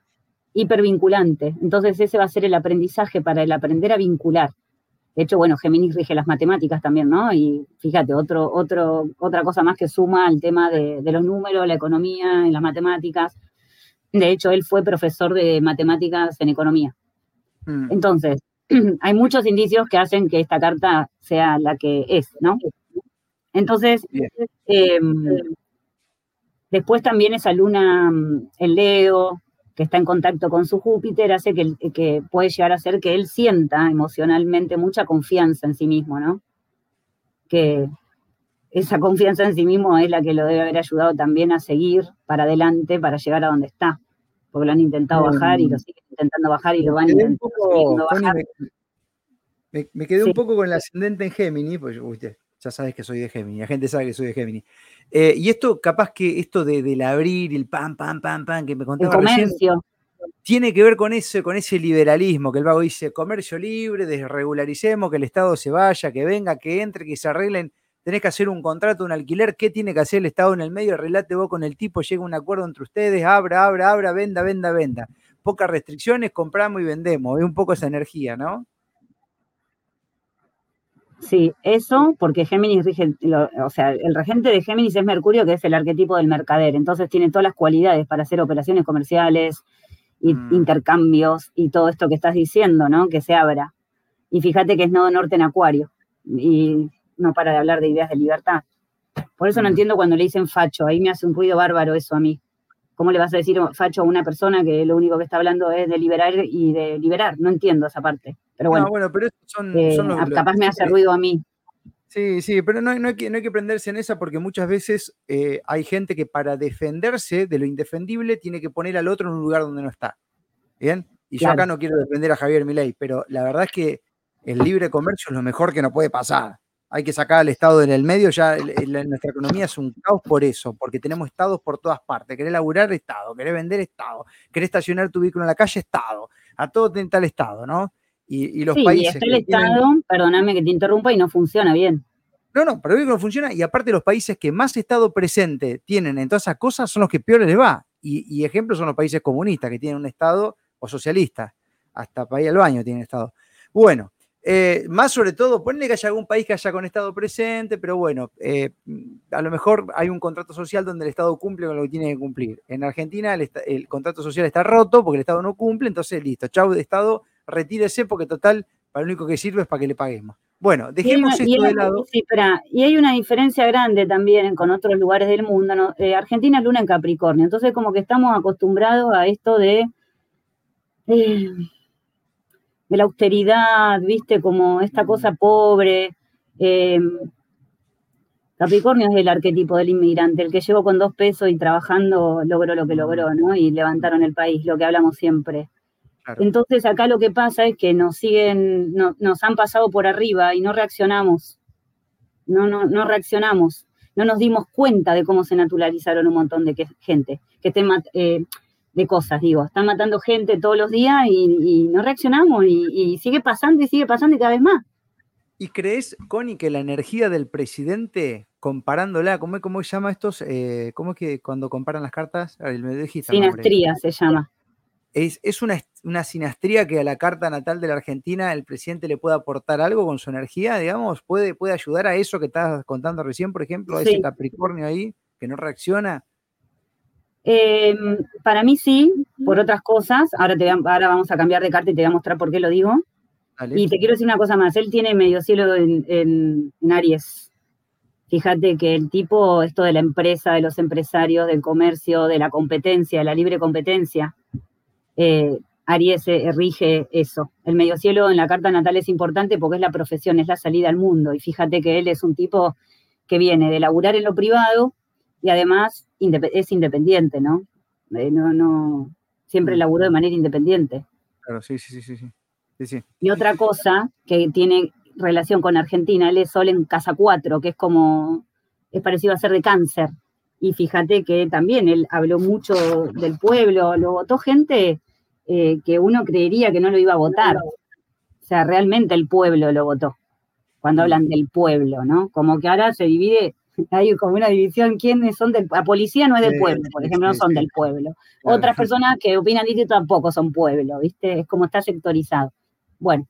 hipervinculante, entonces ese va a ser el aprendizaje para el aprender a vincular. De hecho, bueno, Géminis rige las matemáticas también, ¿no? Y fíjate, otro, otro, otra cosa más que suma al tema de, los números, la economía, las matemáticas. De hecho, él fue profesor de matemáticas en economía. Mm. Entonces, hay muchos indicios que hacen que esta carta sea la que es, ¿no? Entonces, em, después también esa luna, el Leo, que está en contacto con su Júpiter, hace que, que puede llegar a ser que él sienta emocionalmente mucha confianza en sí mismo, ¿no? Que esa confianza en sí mismo es la que lo debe haber ayudado también a seguir para adelante, para llegar a donde está. Porque lo han intentado bajar y lo siguen intentando bajar y lo van intentando bajar. Me, quedé un poco con el ascendente en Géminis, pues usted ya sabes que soy de Géminis, la gente sabe que soy de Géminis. Eh, y esto, capaz que esto de, del abrir, el pam, pam, pam, pam, que me contaba recién, tiene que ver con ese, con ese liberalismo, que el vago dice, comercio libre, desregularicemos, que el Estado se vaya, que venga, que entre, que se arreglen, tenés que hacer un contrato, un alquiler, ¿qué tiene que hacer el Estado en el medio? Arreglate vos con el tipo, llega un acuerdo entre ustedes, abra, abra, abra, venda, venda, venda. Pocas restricciones, compramos y vendemos, es un poco esa energía, ¿no? Sí, eso porque Géminis rige, o sea, el regente de Géminis es Mercurio, que es el arquetipo del mercader, entonces tiene todas las cualidades para hacer operaciones comerciales, y mm. intercambios y todo esto que estás diciendo, ¿no? Que se abra. Y fíjate que es nodo norte en Acuario y no para de hablar de ideas de libertad. Por eso no mm. entiendo cuando le dicen facho, ahí me hace un ruido bárbaro eso a mí. ¿Cómo le vas a decir facho a una persona que lo único que está hablando es de liberar y de liberar? No entiendo esa parte. Pero bueno, bueno pero son, eh, capaz me hace ruido a mí. Sí, sí, pero no, hay que, no, hay que, prenderse en esa porque muchas veces eh, hay gente que para defenderse de lo indefendible tiene que poner al otro en un lugar donde no está. ¿Bien? Y yo acá no quiero defender a Javier Milei, pero la verdad es que el libre comercio es lo mejor que nos puede pasar. Hay que sacar al Estado en el medio, ya nuestra economía es un caos por eso, porque tenemos estados por todas partes. Querés laburar, Estado, querés vender, Estado, querés estacionar tu vehículo en la calle, Estado. A todo tiene tal Estado, ¿no? Y, los países. está el Estado, perdóname que te interrumpa, y no funciona bien. No, no, pero que no funciona. Y aparte, los países que más Estado presente tienen en todas esas cosas son los que peor les va. Y, ejemplos son los países comunistas, que tienen un Estado, o socialistas. Hasta para ir al baño tienen Estado. Bueno, eh, más sobre todo, ponle que haya algún país que haya con Estado presente, pero bueno, eh, a lo mejor hay un contrato social donde el Estado cumple con lo que tiene que cumplir. En Argentina el, el contrato social está roto porque el Estado no cumple, entonces listo, chau de Estado, retírese porque total, para lo único que sirve es para que le paguemos. Bueno, dejemos esto de lado. Sí, espera, y hay una diferencia grande también con otros lugares del mundo. Eh, Argentina es luna en Capricornio, entonces como que estamos acostumbrados a esto de, eh, de la austeridad, ¿viste? Como esta cosa pobre. Eh, Capricornio es el arquetipo del inmigrante, el que llegó con dos pesos y trabajando logró lo que logró, ¿no? Y levantaron el país, lo que hablamos siempre. Entonces acá lo que pasa es que nos siguen, nos han pasado por arriba y no reaccionamos. No, no, no reaccionamos. No nos dimos cuenta de cómo se naturalizaron un montón de gente, que estén eh, de cosas, digo. Están matando gente todos los días y, no reaccionamos y, sigue pasando y sigue pasando y cada vez más. ¿Y crees, Connie, que la energía del presidente, comparándola, ¿cómo, cómo se llama estos? Eh, ¿Cómo es que cuando comparan las cartas? Sinastría se llama es, una, sinastría que a la carta natal de la Argentina el presidente le puede aportar algo con su energía, digamos, puede, puede ayudar a eso que estabas contando recién, por ejemplo, a ese Capricornio ahí que no reacciona. Em, para mí sí, por otras cosas. Ahora, te, ahora vamos a cambiar de carta y te voy a mostrar por qué lo digo. Y te quiero decir una cosa más. Él tiene medio cielo en, en, Aries. Fíjate que el tipo, esto de la empresa, de los empresarios, del comercio, de la competencia, de la libre competencia, eh, Aries rige eso. El medio cielo en la carta natal es importante porque es la profesión, es la salida al mundo. Y fíjate que él es un tipo que viene de laburar en lo privado y además es independiente, ¿no? Eh, no, no, siempre mm. laburó de manera independiente. Claro, sí, sí, sí, sí. Y otra cosa que tiene relación con Argentina, él es Sol en casa 4, que es como, es parecido a ser de cáncer. Y fíjate que también él habló mucho del pueblo, lo votó gente eh, que uno creería que no lo iba a votar. O sea, realmente el pueblo lo votó, cuando hablan del pueblo, ¿no? Como que ahora se divide, hay como una división, ¿quiénes son del La policía no es del pueblo, por ejemplo, no son del pueblo. Otras personas que opinan y tampoco son pueblo, ¿viste? Es como está sectorizado. Bueno,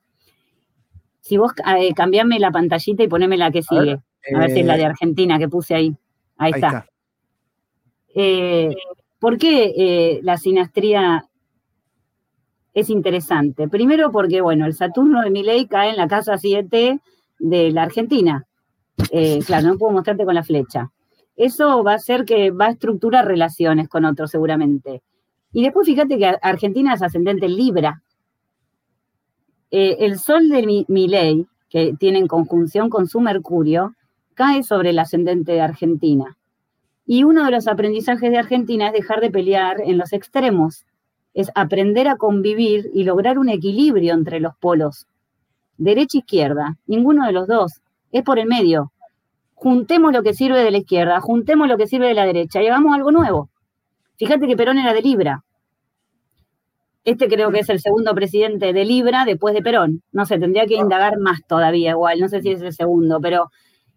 si vos eh, cambiame la pantallita y poneme la que sigue, a ver, si es la de eh, Argentina que puse ahí. Ahí, está. Eh, ¿Por qué eh, la sinastría es interesante? Primero porque, bueno, el Saturno de Miley cae en la casa 7 de la Argentina. Eh, claro, no puedo mostrarte con la flecha. Eso va a hacer que va a estructurar relaciones con otros seguramente. Y después fíjate que Argentina es ascendente en Libra. el Sol de Miley, que tiene en conjunción con su Mercurio, cae sobre el ascendente de Argentina. Y uno de los aprendizajes de Argentina es dejar de pelear en los extremos, es aprender a convivir y lograr un equilibrio entre los polos. Derecha e izquierda, ninguno de los dos, es por el medio. Juntemos lo que sirve de la izquierda, juntemos lo que sirve de la derecha y hagamos algo nuevo. Fíjate que Perón era de Libra. Este creo que es el segundo presidente de Libra después de Perón. No sé, tendría que indagar más todavía igual, no sé si es el segundo, pero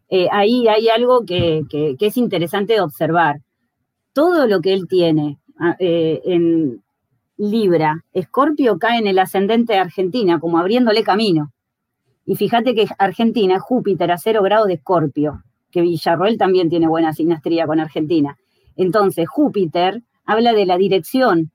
eh, ahí hay algo que, es interesante de observar. Todo lo que él tiene ah, eh, en Libra, Escorpio cae en el ascendente de Argentina, como abriéndole camino. Y fíjate que Argentina Júpiter a cero grados de Escorpio, que Villarroel también tiene buena sinastría con Argentina. Entonces, Júpiter habla de la dirección,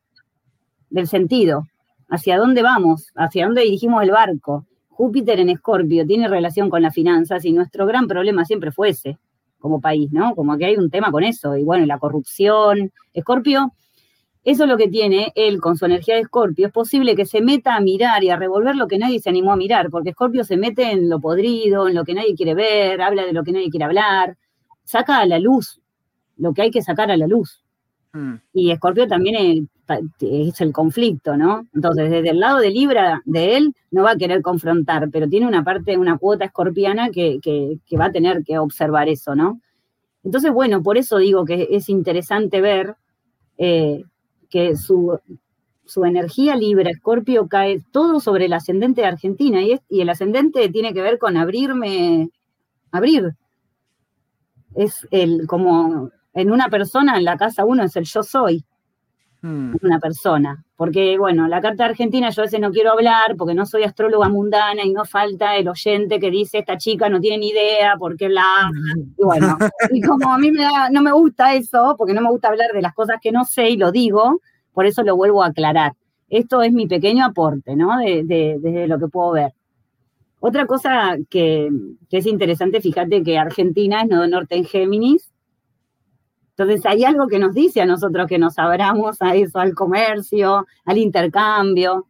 del sentido, hacia dónde vamos, hacia dónde dirigimos el barco. Júpiter en Escorpio tiene relación con las finanzas y nuestro gran problema siempre fue ese, como país, ¿no? Como que hay un tema con eso. Y bueno, la corrupción. Escorpio, eso es lo que tiene él con su energía de Escorpio. Es posible que se meta a mirar y a revolver lo que nadie se animó a mirar, porque Escorpio se mete en lo podrido, en lo que nadie quiere ver, habla de lo que nadie quiere hablar, saca a la luz lo que hay que sacar a la luz. Mm. Y Escorpio también es, es el conflicto, ¿no? Entonces, desde el lado de Libra de él, no va a querer confrontar, pero tiene una parte, una cuota escorpiana que, va a tener que observar eso, ¿no? Entonces, bueno, por eso digo que es interesante ver eh, que su, energía Libra, Escorpio, cae todo sobre el ascendente de Argentina y, y el ascendente tiene que ver con abrirme, abrir. Es el, como en una persona, en la casa uno es el yo soy. Hmm. una persona. Porque, bueno, la carta argentina yo a veces no quiero hablar porque no soy astróloga mundana y no falta el oyente que dice esta chica no tiene ni idea porque la... Y bueno, y como a mí me no me gusta eso, porque no me gusta hablar de las cosas que no sé y lo digo, por eso lo vuelvo a aclarar. Esto es mi pequeño aporte, ¿no? Desde de, lo que puedo ver. Otra cosa que, es interesante, fíjate que Argentina es nodo norte en Géminis. Entonces hay algo que nos dice a nosotros que nos abramos a eso, al comercio, al intercambio.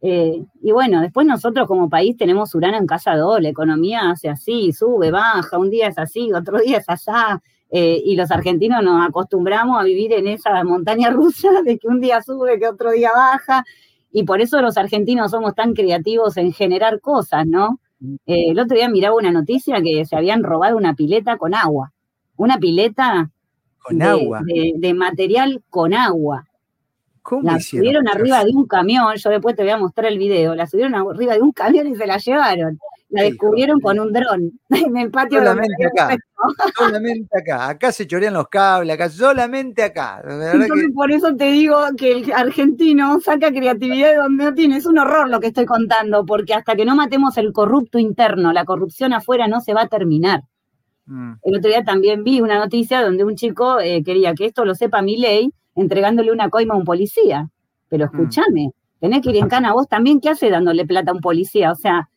Eh, y bueno, después nosotros como país tenemos Urano en casa doble, la economía hace así, sube, baja, un día es así, otro día es así, eh, y los argentinos nos acostumbramos a vivir en esa montaña rusa de que un día sube, que otro día baja, y por eso los argentinos somos tan creativos en generar cosas, ¿no? Eh, el otro día miraba una noticia que se habían robado una pileta con agua, una pileta con agua. De, material con agua. ¿Cómo la subieron arriba de un camión, yo después te voy a mostrar el video, la subieron arriba de un camión y se la llevaron. La descubrieron con un dron en el patio solamente acá, solamente acá. Acá se chorean los cables, acá, solamente acá. Por eso te digo que el argentino saca creatividad de donde no tiene. Es un horror lo que estoy contando, porque hasta que no matemos el corrupto interno, la corrupción afuera no se va a terminar. Mm. El otro día también vi una noticia donde un chico eh, quería que esto lo sepa mi ley, entregándole una coima a un policía. Pero mm. escúchame, tenés que ir en cana vos también, ¿qué hace dándole plata a un policía? O sea,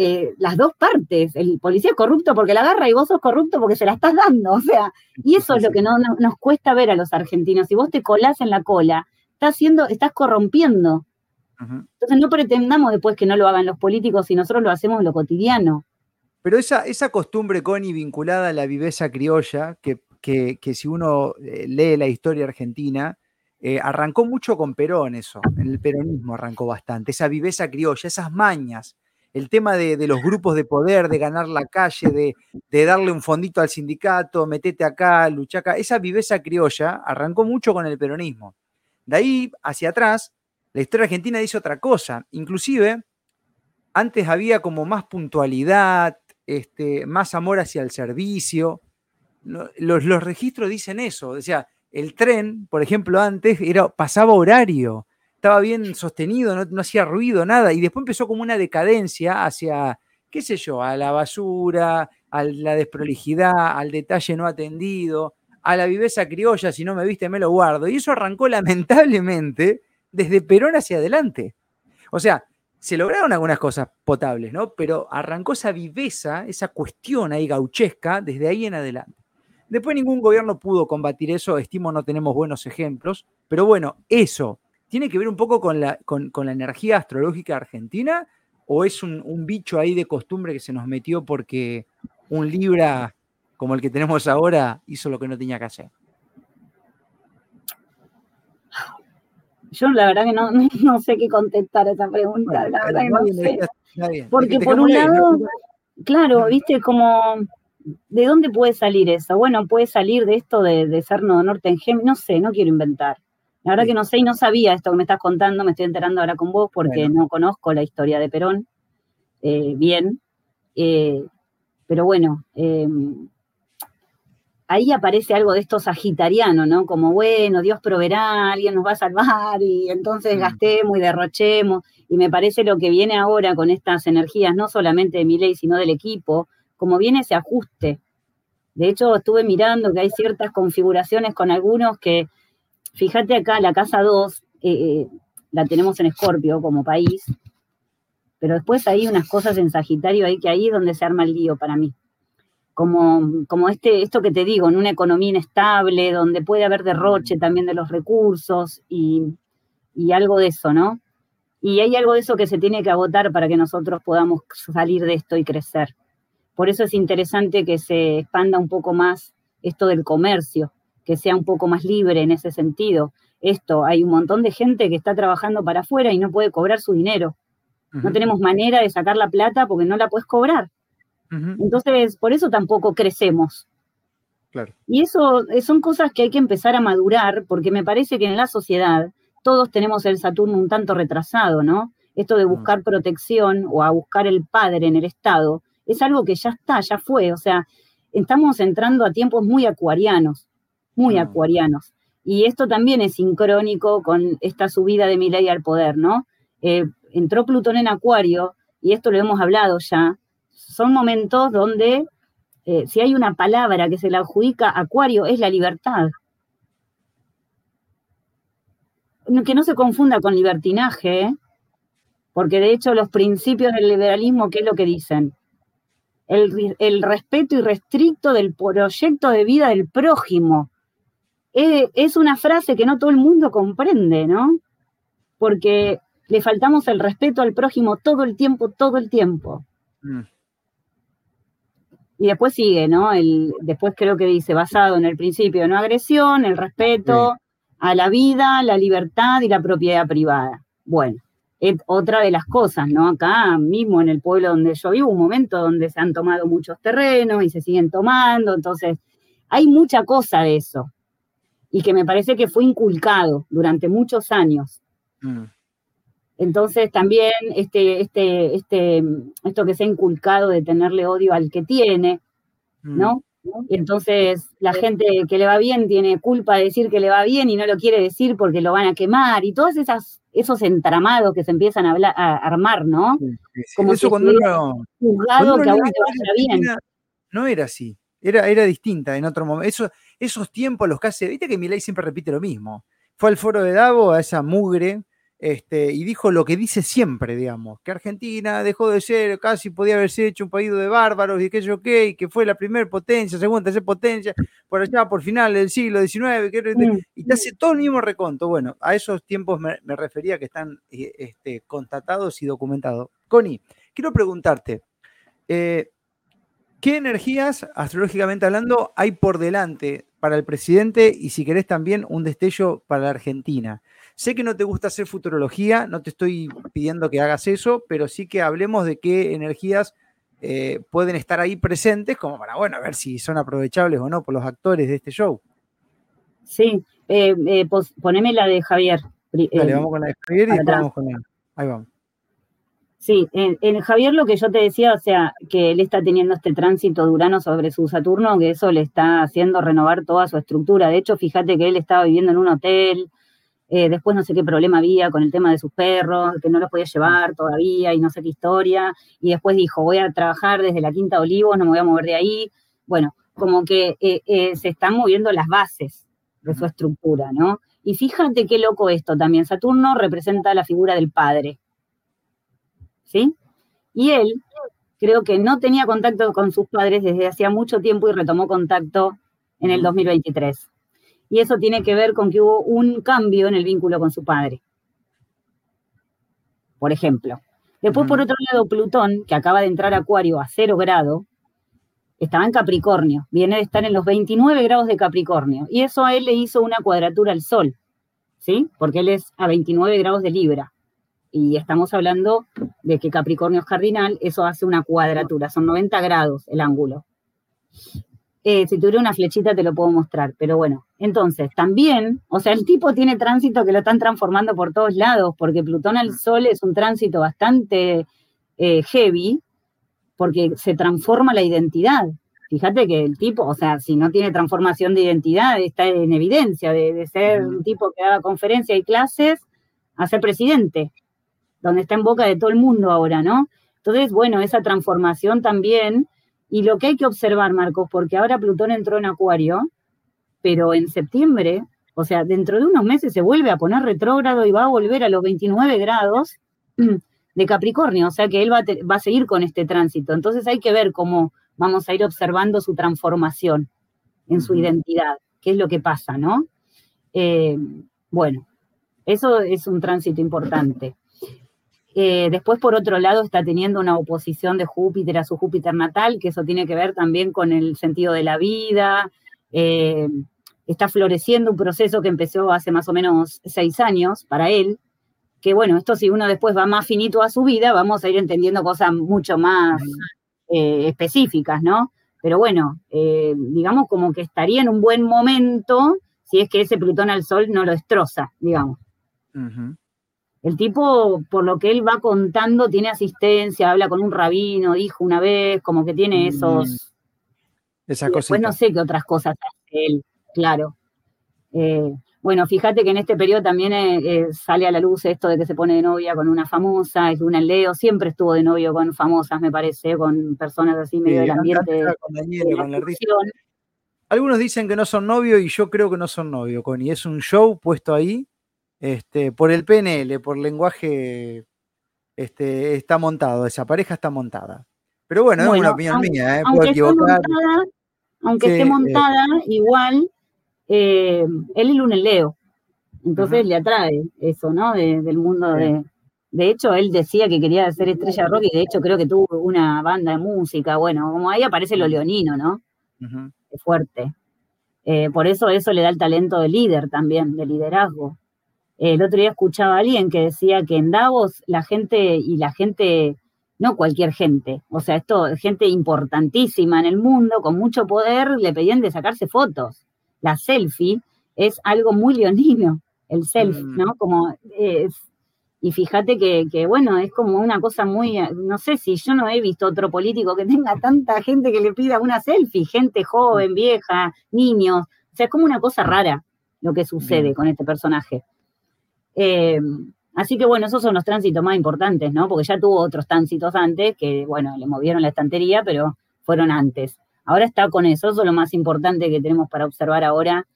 eh, las dos partes. El policía es corrupto porque la agarra y vos sos corrupto porque se la estás dando. O sea, y eso es lo que no, nos cuesta ver a los argentinos. Si vos te colás en la cola, estás haciendo, estás corrompiendo. Entonces no pretendamos después que no lo hagan los políticos y nosotros lo hacemos en lo cotidiano. Pero esa, esa costumbre, Connie, vinculada a la viveza criolla, que, que, si uno eh, lee la historia argentina, eh, arrancó mucho con Perón eso, en el peronismo arrancó bastante, esa viveza criolla, esas mañas, el tema de, los grupos de poder, de ganar la calle, de, darle un fondito al sindicato, metete acá, lucha acá, esa viveza criolla arrancó mucho con el peronismo. De ahí hacia atrás, la historia argentina dice otra cosa. Inclusive, antes había como más puntualidad, este, más amor hacia el servicio. Los, los registros dicen eso. O sea, el tren, por ejemplo, antes era, pasaba horario estaba bien sostenido, no, hacía ruido, nada, y después empezó como una decadencia hacia, qué sé yo, a la basura, a la desprolijidad, al detalle no atendido, a la viveza criolla, si no me viste me lo guardo, y eso arrancó lamentablemente desde Perón hacia adelante. O sea, se lograron algunas cosas potables, ¿no? Pero arrancó esa viveza, esa cuestión ahí gauchesca desde ahí en adelante. Después ningún gobierno pudo combatir eso, estimo no tenemos buenos ejemplos, pero bueno, eso ¿Tiene que ver un poco con la, con, la energía astrológica argentina? ¿O es un, bicho ahí de costumbre que se nos metió porque un Libra como el que tenemos ahora hizo lo que no tenía que hacer? Yo la verdad que no, sé qué contestar a esa pregunta, la verdad que no sé. Porque por un lado, claro, viste, como, ¿de dónde puede salir eso? Bueno, puede salir de esto de, de ser nodo norte en Gem, no sé, no quiero inventar. La verdad que no sé y no sabía esto que me estás contando, me estoy enterando ahora con vos porque no conozco la historia de Perón eh, bien. Eh, pero bueno, em, ahí aparece algo de esto sagitariano, ¿no? Como, bueno, Dios proveerá, alguien nos va a salvar y entonces mm. gastemos y derrochemos. Y me parece lo que viene ahora con estas energías, no solamente de mi ley, sino del equipo, como viene ese ajuste. De hecho, estuve mirando que hay ciertas configuraciones con algunos que Fíjate acá, la casa 2 eh, eh, la tenemos en Escorpio como país, pero después hay unas cosas en Sagitario ahí que ahí es donde se arma el lío para mí. Como, como este, esto que te digo, en una economía inestable, donde puede haber derroche también de los recursos y, y algo de eso, ¿no? Y hay algo de eso que se tiene que agotar para que nosotros podamos salir de esto y crecer. Por eso es interesante que se expanda un poco más esto del comercio, que sea un poco más libre en ese sentido. Esto, hay un montón de gente que está trabajando para afuera y no puede cobrar su dinero. No tenemos manera de sacar la plata porque no la puedes cobrar. Entonces, por eso tampoco crecemos. Y eso eh, son cosas que hay que empezar a madurar, porque me parece que en la sociedad todos tenemos el Saturno un tanto retrasado, ¿no? Esto de buscar protección o a buscar el padre en el Estado es algo que ya está, ya fue. O sea, estamos entrando a tiempos muy acuarianos muy mm. acuarianos. Y esto también es sincrónico con esta subida de Milei al poder, ¿no? Eh, entró Plutón en Acuario, y esto lo hemos hablado ya, son momentos donde eh, si hay una palabra que se le adjudica Acuario es la libertad. Que no se confunda con libertinaje, ¿eh? Porque de hecho los principios del liberalismo, ¿qué es lo que dicen? El, respeto irrestricto del proyecto de vida del prójimo. Es, es una frase que no todo el mundo comprende, ¿no? Porque le faltamos el respeto al prójimo todo el tiempo, todo el tiempo. Mm. Y después sigue, ¿no? El, después creo que dice, basado en el principio de no agresión, el respeto a la vida, la libertad y la propiedad privada. Bueno, es otra de las cosas, ¿no? Acá mismo en el pueblo donde yo vivo, un momento donde se han tomado muchos terrenos y se siguen tomando, entonces hay mucha cosa de eso. Y que me parece que fue inculcado durante muchos años. Mm. Entonces también este, este, este, esto que se ha inculcado de tenerle odio al que tiene, ¿no? Mm. Y entonces la gente que le va bien tiene culpa de decir que le va bien y no lo quiere decir porque lo van a quemar y todos esas, esos entramados que se empiezan a, a armar, ¿no? Como Eso cuando uno, juzgado que a uno bien. No era así, era, era distinta en otro momento. Eso, esos tiempos los que hace, viste que Milei siempre repite lo mismo. Fue al foro de Davo a esa mugre este, y dijo lo que dice siempre, digamos, que Argentina dejó de ser, casi podía haberse hecho un país de bárbaros y que yo qué, y que fue la primera potencia, segunda, tercera potencia, por allá, por final del siglo XIX, mm. y te hace todo el mismo reconto. Bueno, a esos tiempos me, refería que están eh, este, constatados y documentados. Connie, quiero preguntarte, eh, ¿qué energías, astrológicamente hablando, hay por delante para el presidente y si querés también un destello para la Argentina? Sé que no te gusta hacer futurología, no te estoy pidiendo que hagas eso, pero sí que hablemos de qué energías eh, pueden estar ahí presentes, como para, bueno, a ver si son aprovechables o no por los actores de este show. Sí, eh, eh poneme la de Javier. Dale, vamos con la de Javier y vamos con la. Ahí vamos. Sí, en, Javier lo que yo te decía, o sea, que él está teniendo este tránsito de Urano sobre su Saturno, que eso le está haciendo renovar toda su estructura. De hecho, fíjate que él estaba viviendo en un hotel, eh, después no sé qué problema había con el tema de sus perros, que no los podía llevar todavía y no sé qué historia. Y después dijo, voy a trabajar desde la Quinta Olivos, no me voy a mover de ahí. Bueno, como que eh, eh, se están moviendo las bases de su estructura, ¿no? Y fíjate qué loco esto también. Saturno representa la figura del padre. ¿Sí? Y él creo que no tenía contacto con sus padres desde hacía mucho tiempo y retomó contacto en el 2023 y eso tiene que ver con que hubo un cambio en el vínculo con su padre. Por ejemplo. Después, por otro lado, Plutón, que acaba de entrar a Acuario a cero grado, estaba en Capricornio, viene de estar en los 29 grados de Capricornio, y eso a él le hizo una cuadratura al Sol, ¿sí? Porque él es a 29 grados de Libra. Y estamos hablando de que Capricornio es cardinal, eso hace una cuadratura, son 90 grados el ángulo. Eh, si tuviera una flechita te lo puedo mostrar, pero bueno, entonces también, o sea, el tipo tiene tránsito que lo están transformando por todos lados, porque Plutón al Sol es un tránsito bastante eh, heavy, porque se transforma la identidad. Fíjate que el tipo, o sea, si no tiene transformación de identidad, está en evidencia de, ser un tipo que daba conferencias y clases a ser presidente, donde está en boca de todo el mundo ahora, ¿no? Entonces, bueno, esa transformación también y lo que hay que observar, Marcos, porque ahora Plutón entró en Acuario, pero en septiembre, o sea, dentro de unos meses se vuelve a poner retrógrado y va a volver a los 29 grados de Capricornio, o sea que él va a, seguir con este tránsito. Entonces hay que ver cómo vamos a ir observando su transformación en su identidad, qué es lo que pasa, ¿no? Eh, bueno, eso es un tránsito importante. Eh, después, por otro lado, está teniendo una oposición de Júpiter a su Júpiter natal, que eso tiene que ver también con el sentido de la vida. Eh, está floreciendo un proceso que empezó hace más o menos seis años para él, que bueno, esto si uno después va más finito a su vida, vamos a ir entendiendo cosas mucho más eh, específicas, ¿no? Pero bueno, digamos como que estaría en un buen momento si es que ese Plutón al Sol no lo destroza, digamos. El tipo, por lo que él va contando, tiene asistencia, habla con un rabino, dijo una vez, como que tiene mm. esos... Esa cosa. Pues no sé qué otras cosas hace él, claro. Eh, bueno, fíjate que en este periodo también eh, eh, sale a la luz esto de que se pone de novia con una famosa, es Luna Leo, siempre estuvo de novio con famosas, me parece, con personas así medio del ambiente. Con Algunos dicen que no son novios y yo creo que no son novios, Connie. Es un show puesto ahí este, por el PNL, por lenguaje este, está montado, esa pareja está montada. Pero bueno, es una opinión mía, ¿eh? puedo equivocar. aunque esté montada, igual, eh, él es lunes Leo. Entonces le atrae eso, ¿no? del mundo de. De hecho, él decía que quería ser estrella de rock y de hecho creo que tuvo una banda de música. Bueno, como ahí aparece lo leonino, ¿no? Es fuerte. Eh, por eso eso le da el talento de líder también, de liderazgo. El otro día escuchaba a alguien que decía que en Davos la gente y la gente, no cualquier gente, o sea, esto, gente importantísima en el mundo, con mucho poder, le pedían de sacarse fotos. La selfie es algo muy leonino el self, mm. ¿no? Como, y fíjate que, bueno, es como una cosa muy, no sé si yo no he visto otro político que tenga tanta gente que le pida una selfie, gente joven, vieja, niños, o sea, es como una cosa rara lo que sucede con este personaje. Eh, así que bueno, esos son los tránsitos más importantes, ¿no? Porque ya tuvo otros tránsitos antes que, bueno, le movieron la estantería, pero fueron antes. Ahora está con eso, eso es lo más importante que tenemos para observar ahora.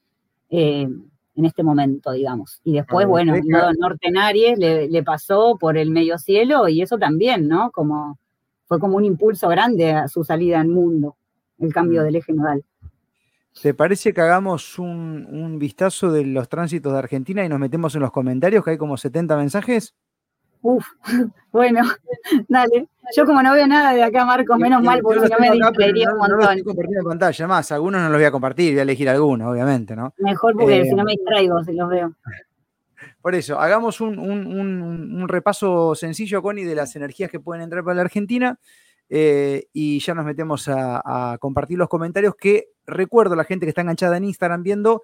Eh, en este momento, digamos. Y después, bueno, el norte en Aries le, pasó por el medio cielo y eso también, ¿no? Como fue como un impulso grande a su salida al mundo, el cambio mm. del eje nodal. ¿Te parece que hagamos un, un, vistazo de los tránsitos de Argentina y nos metemos en los comentarios, que hay como 70 mensajes? Uf, bueno, dale. Yo como no veo nada de acá, Marcos, menos mal, porque no me distraería un montón. No estoy compartiendo pantalla, más, algunos no los voy a compartir, voy a elegir algunos, obviamente, ¿no? Mejor porque eh, si no me distraigo, si los veo. Por eso, hagamos un, repaso sencillo, Connie, de las energías que pueden entrar para la Argentina eh, y ya nos metemos a, compartir los comentarios que recuerdo a la gente que está enganchada en Instagram viendo,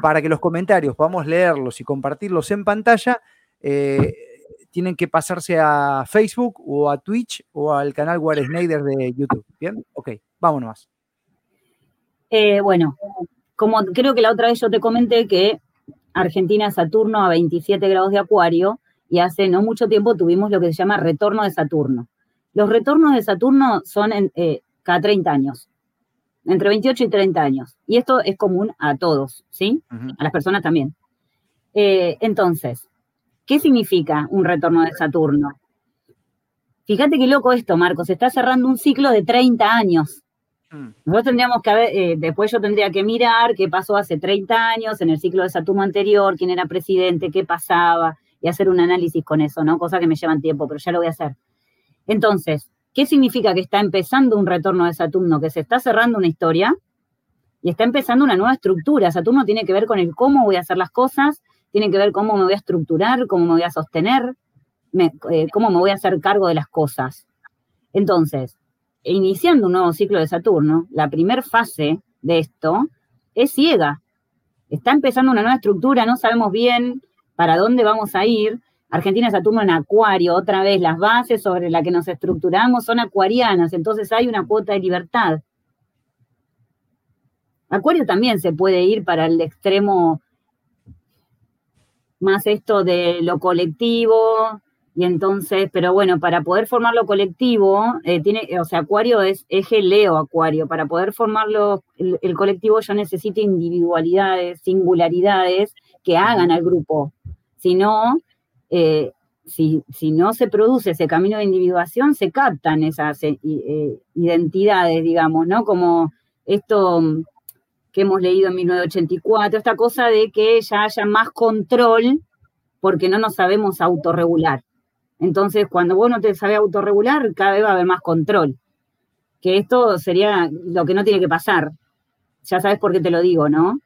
para que los comentarios podamos leerlos y compartirlos en pantalla, eh, tienen que pasarse a Facebook o a Twitch o al canal War Snyder de YouTube. ¿Bien? Ok, vámonos. Eh, bueno, como creo que la otra vez yo te comenté que Argentina Saturno a 27 grados de Acuario y hace no mucho tiempo tuvimos lo que se llama retorno de Saturno. Los retornos de Saturno son eh, cada 30 años, entre 28 y 30 años. Y esto es común a todos, ¿sí? A las personas también. Eh, entonces, ¿Qué significa un retorno de Saturno? Fíjate qué loco esto, Marcos. Se está cerrando un ciclo de 30 años. Hmm. Nosotros tendríamos que ver, eh, después yo tendría que mirar qué pasó hace 30 años en el ciclo de Saturno anterior, quién era presidente, qué pasaba, y hacer un análisis con eso, ¿no? Cosa que me llevan tiempo, pero ya lo voy a hacer. Entonces, ¿qué significa que está empezando un retorno de Saturno? Que se está cerrando una historia y está empezando una nueva estructura. Saturno tiene que ver con el cómo voy a hacer las cosas tiene que ver cómo me voy a estructurar, cómo me voy a sostener, eh, cómo me voy a hacer cargo de las cosas. Entonces, iniciando un nuevo ciclo de Saturno, la primera fase de esto es ciega. Está empezando una nueva estructura, no sabemos bien para dónde vamos a ir. Argentina Saturno en Acuario, otra vez las bases sobre las que nos estructuramos son acuarianas, entonces hay una cuota de libertad. Acuario también se puede ir para el extremo más esto de lo colectivo, y entonces, pero bueno, para poder formar lo colectivo, eh, tiene, o sea, Acuario es eje Leo Acuario. Para poder formarlo el, colectivo, yo necesito individualidades, singularidades que hagan al grupo. Si no, eh, si, no se produce ese camino de individuación, se captan esas eh, identidades, digamos, ¿no? Como esto que hemos leído en 1984, esta cosa de que ya haya más control porque no nos sabemos autorregular. Entonces, cuando vos no te sabes autorregular, cada vez va a haber más control. Que esto sería lo que no tiene que pasar. Ya sabes por qué te lo digo, ¿no?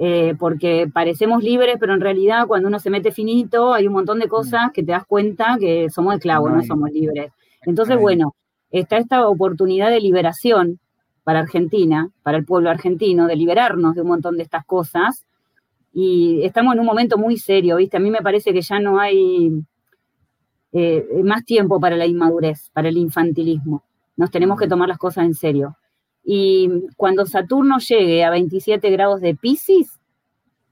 Eh, porque parecemos libres, pero en realidad cuando uno se mete finito, hay un montón de cosas que te das cuenta que somos esclavos, no somos libres. Entonces, bueno, está esta oportunidad de liberación para Argentina, para el pueblo argentino, de liberarnos de un montón de estas cosas. Y estamos en un momento muy serio, ¿viste? A mí me parece que ya no hay eh, más tiempo para la inmadurez, para el infantilismo. Nos tenemos que tomar las cosas en serio. Y cuando Saturno llegue a 27 grados de Pisces,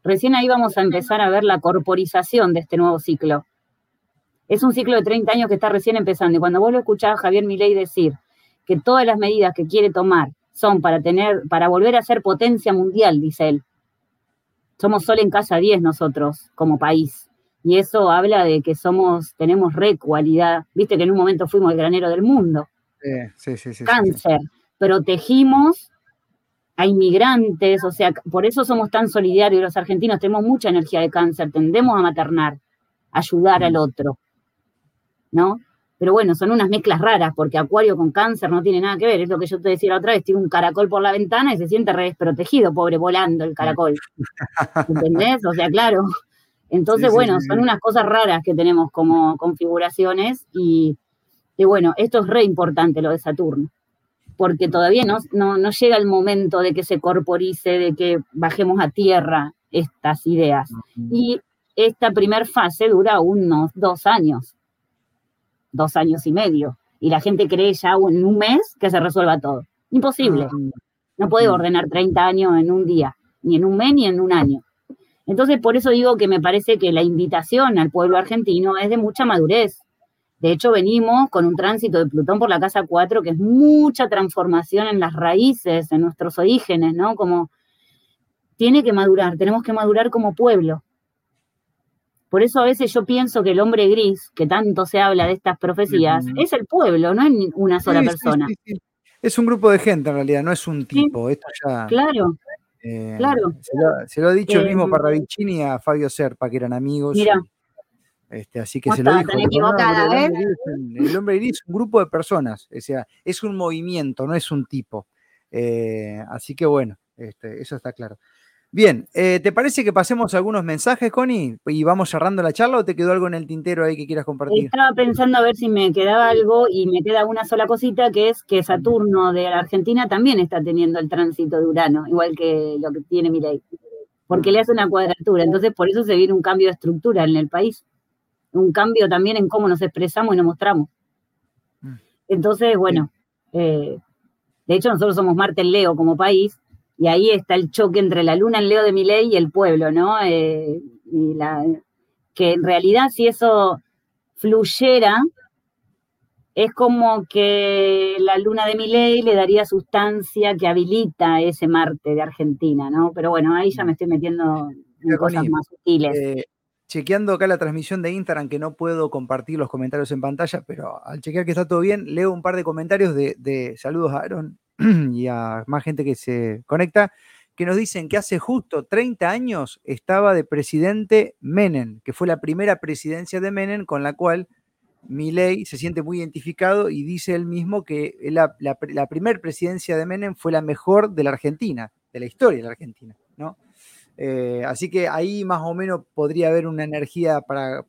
recién ahí vamos a empezar a ver la corporización de este nuevo ciclo. Es un ciclo de 30 años que está recién empezando. Y cuando vos lo escuchás a Javier Milei decir que todas las medidas que quiere tomar son para tener, para volver a ser potencia mundial, dice él. Somos solo en casa 10 nosotros como país. Y eso habla de que somos, tenemos re cualidad. Viste que en un momento fuimos el granero del mundo. Sí, sí, sí, Cáncer. Protegimos a inmigrantes, o sea, por eso somos tan solidarios los argentinos, tenemos mucha energía de cáncer, tendemos a maternar, ayudar al mm. otro, ¿no? Pero bueno, son unas mezclas raras, porque Acuario con cáncer no tiene nada que ver, es lo que yo te decía la otra vez, tiene un caracol por la ventana y se siente re desprotegido, pobre, volando el caracol. ¿Entendés? O sea, claro. Entonces, bueno, son unas cosas raras que tenemos como configuraciones y, y bueno, esto es re importante lo de Saturno porque todavía no, no, llega el momento de que se corporice, de que bajemos a tierra estas ideas. Y esta primera fase dura unos dos años, dos años y medio, y la gente cree ya en un mes que se resuelva todo. Imposible. No puede ordenar 30 años en un día, ni en un mes, ni en un año. Entonces, por eso digo que me parece que la invitación al pueblo argentino es de mucha madurez, de hecho, venimos con un tránsito de Plutón por la casa 4, que es mucha transformación en las raíces, en nuestros orígenes, ¿no? Como tiene que madurar, tenemos que madurar como pueblo. Por eso a veces yo pienso que el hombre gris, que tanto se habla de estas profecías, es el pueblo, no es una sola persona. es un grupo de gente en realidad, no es un tipo. Esto ya, claro, eh, claro. Se lo, ha dicho el mismo eh, Parravicini a Fabio Serpa, que eran amigos. Mira. Este, así que se lo dijo. ¿eh? el, hombre gris, es un grupo de personas, o sea, es un movimiento, no es un tipo. Eh, así que bueno, este, eso está claro. Bien, eh, ¿te parece que pasemos algunos mensajes, Connie? Y vamos cerrando la charla o te quedó algo en el tintero ahí que quieras compartir? Estaba pensando a ver si me quedaba algo y me queda una sola cosita que es que Saturno de la Argentina también está teniendo el tránsito de Urano, igual que lo que tiene Milei, porque le hace una cuadratura. Entonces, por eso se viene un cambio de estructura en el país un cambio también en cómo nos expresamos y nos mostramos. Mm. Entonces, bueno, eh, de hecho nosotros somos Marte en Leo como país, y ahí está el choque entre la luna en Leo de mi ley y el pueblo, ¿no? Eh, y la, que en realidad si eso fluyera, es como que la luna de mi ley le daría sustancia que habilita ese Marte de Argentina, ¿no? Pero bueno, ahí ya me estoy metiendo en cosas más sutiles. Eh, chequeando acá la transmisión de Instagram, que no puedo compartir los comentarios en pantalla, pero al chequear que está todo bien, leo un par de comentarios de, saludos a Aaron y a más gente que se conecta, que nos dicen que hace justo 30 años estaba de presidente Menem, que fue la primera presidencia de Menem con la cual Milei se siente muy identificado y dice él mismo que la, la primera presidencia de Menem fue la mejor de la Argentina, de la historia de la Argentina, ¿no? Eh, así que ahí más o menos podría haber una energía para,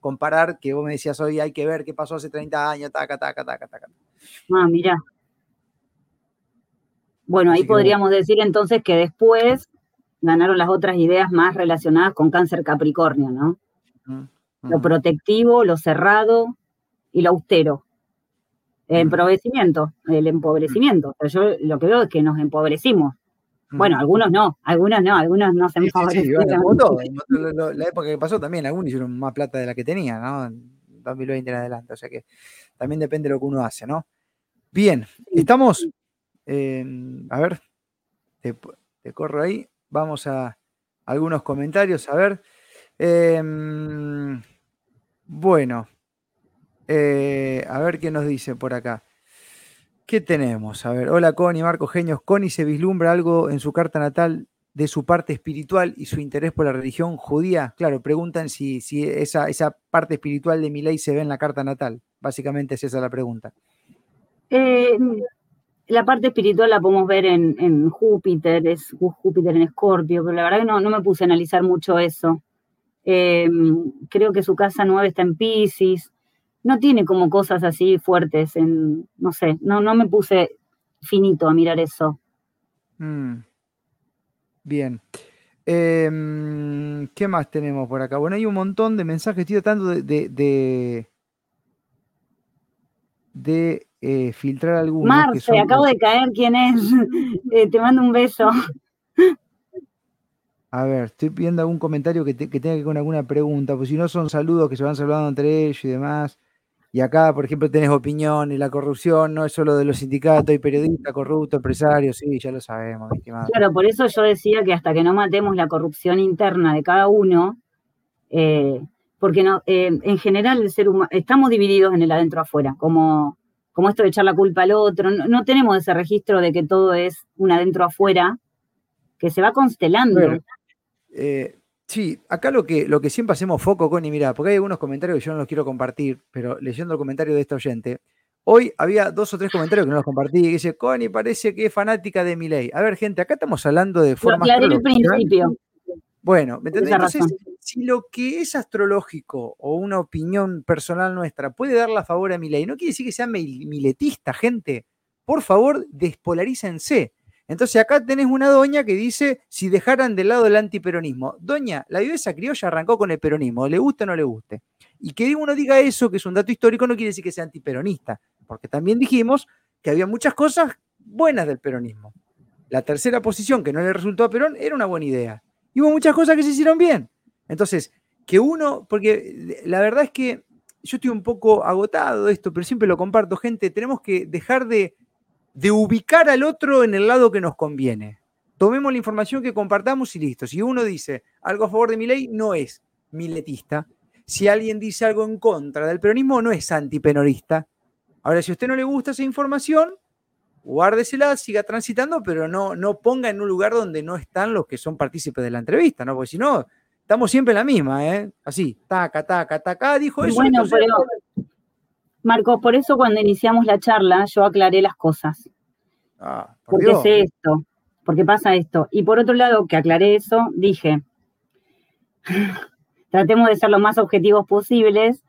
comparar, que vos me decías hoy, hay que ver qué pasó hace 30 años, taca, taca, taca, taca. Ah, mira. Bueno, ahí podríamos decir entonces que después ganaron las otras ideas más relacionadas con cáncer capricornio, ¿no? Lo protectivo, lo cerrado y lo austero. El empobrecimiento, el empobrecimiento. yo lo que veo es que nos empobrecimos bueno, algunos no, algunos no, algunos no se han sí, sí, La época que pasó también, algunos hicieron más plata de la que tenían, ¿no? En 2020 en adelante, o sea que también depende de lo que uno hace, ¿no? Bien, estamos, a ver, te, corro ahí, vamos a algunos comentarios, a ver. Em, bueno, eh, a ver qué nos dice por acá. ¿Qué tenemos? A ver, hola Connie, Marco Genios. Connie se vislumbra algo en su carta natal de su parte espiritual y su interés por la religión judía. Claro, preguntan si, si esa, esa parte espiritual de mi ley se ve en la carta natal. Básicamente es esa la pregunta. Eh, la parte espiritual la podemos ver en, Júpiter, es Júpiter en Escorpio, pero la verdad que no, no me puse a analizar mucho eso. Eh, creo que su casa nueva está en Pisces no tiene como cosas así fuertes, en, no sé, no, no me puse finito a mirar eso. Mm. Bien. Em, ¿Qué más tenemos por acá? Bueno, hay un montón de mensajes, estoy tratando de, de, de, eh, filtrar algunos. Marce, acabo de caer, ¿quién es? Eh, te mando un beso. A ver, estoy viendo algún comentario que, que tenga que ver con alguna pregunta, pues si no son saludos que se van saludando entre ellos y demás. Y acá, por ejemplo, tenés opinión y la corrupción no es solo de los sindicatos, hay periodistas corruptos, empresarios, sí, ya lo sabemos, Claro, por eso yo decía que hasta que no matemos la corrupción interna de cada uno, eh, porque no, eh, en general el ser humano, estamos divididos en el adentro afuera, como, como esto de echar la culpa al otro, no, tenemos ese registro de que todo es un adentro afuera, que se va constelando. Eh, sí, acá lo que, lo que siempre hacemos foco, Connie, mira, porque hay algunos comentarios que yo no los quiero compartir, pero leyendo el comentario de esta oyente, hoy había dos o tres comentarios que no los compartí, que dice, Connie parece que es fanática de mi ley. A ver, gente, acá estamos hablando de forma... el principio. Bueno, ¿me entendés? Entonces, si lo que es astrológico o una opinión personal nuestra puede darle a favor a mi ley, no quiere decir que sea miletista, gente. Por favor, despolarícense. Entonces acá tenés una doña que dice, si dejaran de lado el antiperonismo. Doña, la viveza criolla arrancó con el peronismo, le guste o no le guste. Y que uno diga eso, que es un dato histórico, no quiere decir que sea antiperonista, porque también dijimos que había muchas cosas buenas del peronismo. La tercera posición que no le resultó a Perón era una buena idea. Y hubo muchas cosas que se hicieron bien. Entonces, que uno, porque la verdad es que yo estoy un poco agotado de esto, pero siempre lo comparto, gente, tenemos que dejar de de ubicar al otro en el lado que nos conviene. Tomemos la información que compartamos y listo. Si uno dice algo a favor de mi ley, no es miletista. Si alguien dice algo en contra del peronismo, no es antipenorista. Ahora, si a usted no le gusta esa información, guárdesela, siga transitando, pero no, no ponga en un lugar donde no están los que son partícipes de la entrevista, ¿no? Porque si no, estamos siempre en la misma, ¿eh? Así, taca, taca, taca, dijo eso. Bueno, Marcos, por eso cuando iniciamos la charla yo aclaré las cosas. Ah, porque sé esto, porque pasa esto. Y por otro lado, que aclaré eso, dije, tratemos de ser lo más objetivos posibles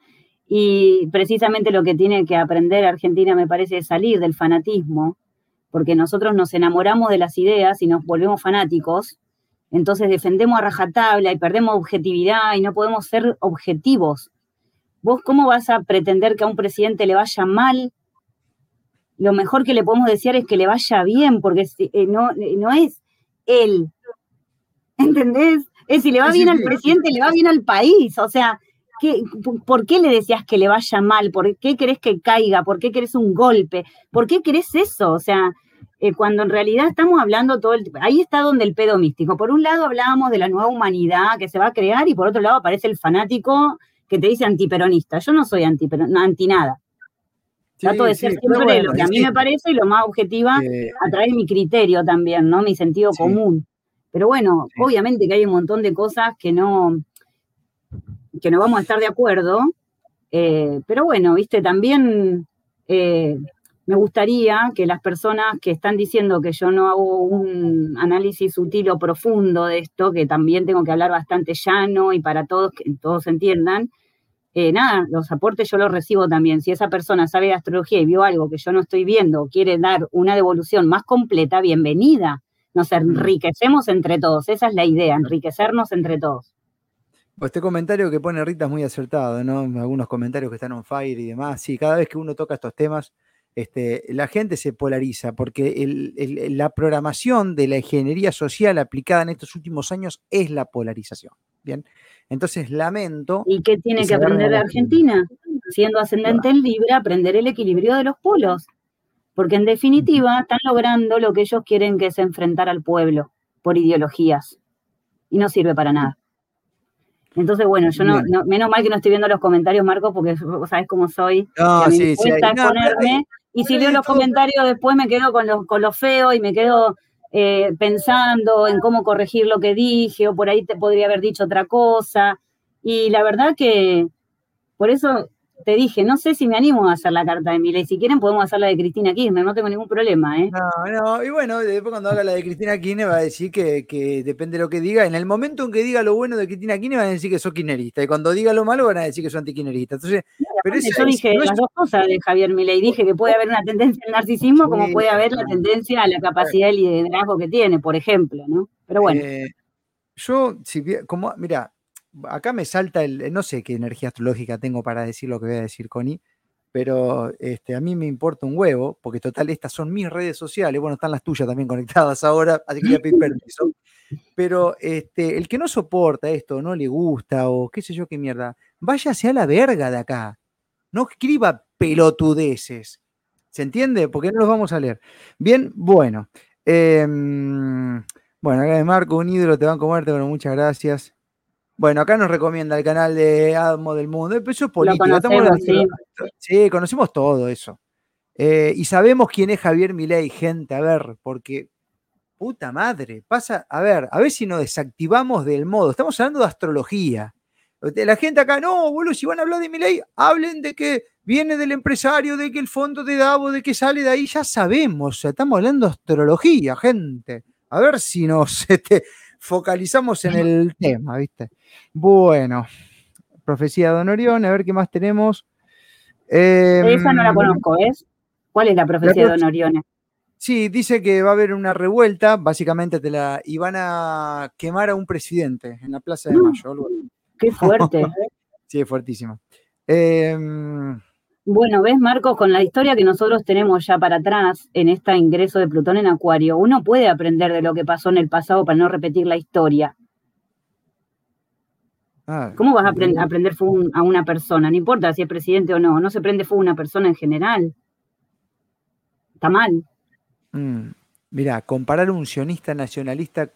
y precisamente lo que tiene que aprender Argentina me parece es salir del fanatismo, porque nosotros nos enamoramos de las ideas y nos volvemos fanáticos, entonces defendemos a rajatabla y perdemos objetividad y no podemos ser objetivos ¿Vos cómo vas a pretender que a un presidente le vaya mal? Lo mejor que le podemos decir es que le vaya bien, porque eh, no, eh, no es él. ¿Entendés? Es si le va bien al presidente, le va bien al país. O sea, ¿qué, ¿por qué le decías que le vaya mal? ¿Por qué querés que caiga? ¿Por qué querés un golpe? ¿Por qué querés eso? O sea, eh, cuando en realidad estamos hablando todo el ahí está donde el pedo místico. Por un lado hablábamos de la nueva humanidad que se va a crear y por otro lado aparece el fanático que te dice antiperonista. Yo no soy antiperonista, anti nada. Trato de ser siempre lo que a mí me parece y lo más objetiva a través de mi criterio también, ¿no? Mi sentido común. Pero bueno, obviamente que hay un montón de cosas que no, que no vamos a estar de acuerdo. Eh, pero bueno, viste, también eh, me gustaría que las personas que están diciendo que yo no hago un análisis sutil o profundo de esto, que también tengo que hablar bastante llano y para todos, que todos entiendan, eh, nada, los aportes yo los recibo también. Si esa persona sabe de astrología y vio algo que yo no estoy viendo, quiere dar una devolución más completa, bienvenida. Nos enriquecemos entre todos, esa es la idea, enriquecernos entre todos. Pues este comentario que pone Rita es muy acertado, ¿no? Algunos comentarios que están on fire y demás. Sí, cada vez que uno toca estos temas, este, la gente se polariza porque la programación de la ingeniería social aplicada en estos últimos años es la polarización. Bien, entonces lamento. ¿Y qué tiene que, aprender de Argentina? Siendo ascendente en Libra, aprender el equilibrio de los polos. Porque en definitiva están logrando lo que ellos quieren, que es enfrentar al pueblo por ideologías. Y no sirve para nada. Entonces, bueno, yo no, menos mal que no estoy viendo los comentarios, Marcos, porque sabes cómo soy. No, sí, sí. y si leo los comentarios después me quedo con los, con los feos y me quedo eh, pensando en cómo corregir lo que dije o por ahí te podría haber dicho otra cosa. Y la verdad que por eso te dije, no sé si me animo a hacer la carta de Milei. Si quieren, podemos hacer la de Cristina Kirchner, no tengo ningún problema. ¿eh? No, no, y bueno, después cuando haga la de Cristina Kirchner va a decir que, depende de lo que diga. En el momento en que diga lo bueno de Cristina Kirchner, van a decir que soy kirchnerista. Y cuando diga lo malo, van a decir que soy antiquinerista. Entonces, pero yo dije las dos cosas de Javier Milei. Dije que puede haber una tendencia al narcisismo, como puede haber la tendencia a la capacidad de liderazgo que tiene, por ejemplo, ¿no? Pero bueno. Eh, yo, si, como, mira, acá me salta el, no sé qué energía astrológica tengo para decir lo que voy a decir, Connie, pero este, a mí me importa un huevo, porque total, estas son mis redes sociales, bueno, están las tuyas también conectadas ahora, así que voy a pedir permiso. Pero este, el que no soporta esto, no le gusta, o qué sé yo qué mierda, váyase a la verga de acá. No escriba pelotudeces. ¿Se entiende? Porque no los vamos a leer. Bien, bueno. Em, bueno, acá de Marco, un ídolo, te van a comerte, pero muchas gracias. Bueno, acá nos recomienda el canal de Admo del Mundo. Eso es política. sí. conocemos todo eso. Eh, y sabemos quién es Javier Milei, gente, a ver, porque puta madre, pasa, a ver, a ver si nos desactivamos del modo. Estamos hablando de astrología. La gente acá, no, boludo, si van a hablar de Milei, hablen de que viene del empresario, de que el fondo de Davo, de que sale de ahí, ya sabemos, estamos hablando de astrología, gente. A ver si nos este, focalizamos en el tema, ¿viste? Bueno, profecía de Don Orión, a ver qué más tenemos. Esa no la em, conozco, ¿es? ¿Cuál es la profecía de Don Orión? Sí, dice que va a haber una revuelta, básicamente te la, y van a quemar a un presidente en la Plaza de mm. Mayo. Qué fuerte. sí, es fuertísimo. Em, bueno, ves, Marcos, con la historia que nosotros tenemos ya para atrás en este ingreso de Plutón en Acuario, uno puede aprender de lo que pasó en el pasado para no repetir la historia. Ah, ¿Cómo vas a aprender a una persona? No importa si es presidente o no, no se prende fuego a una persona en general. Está mal. Mm, mira, comparar un sionista nacionalista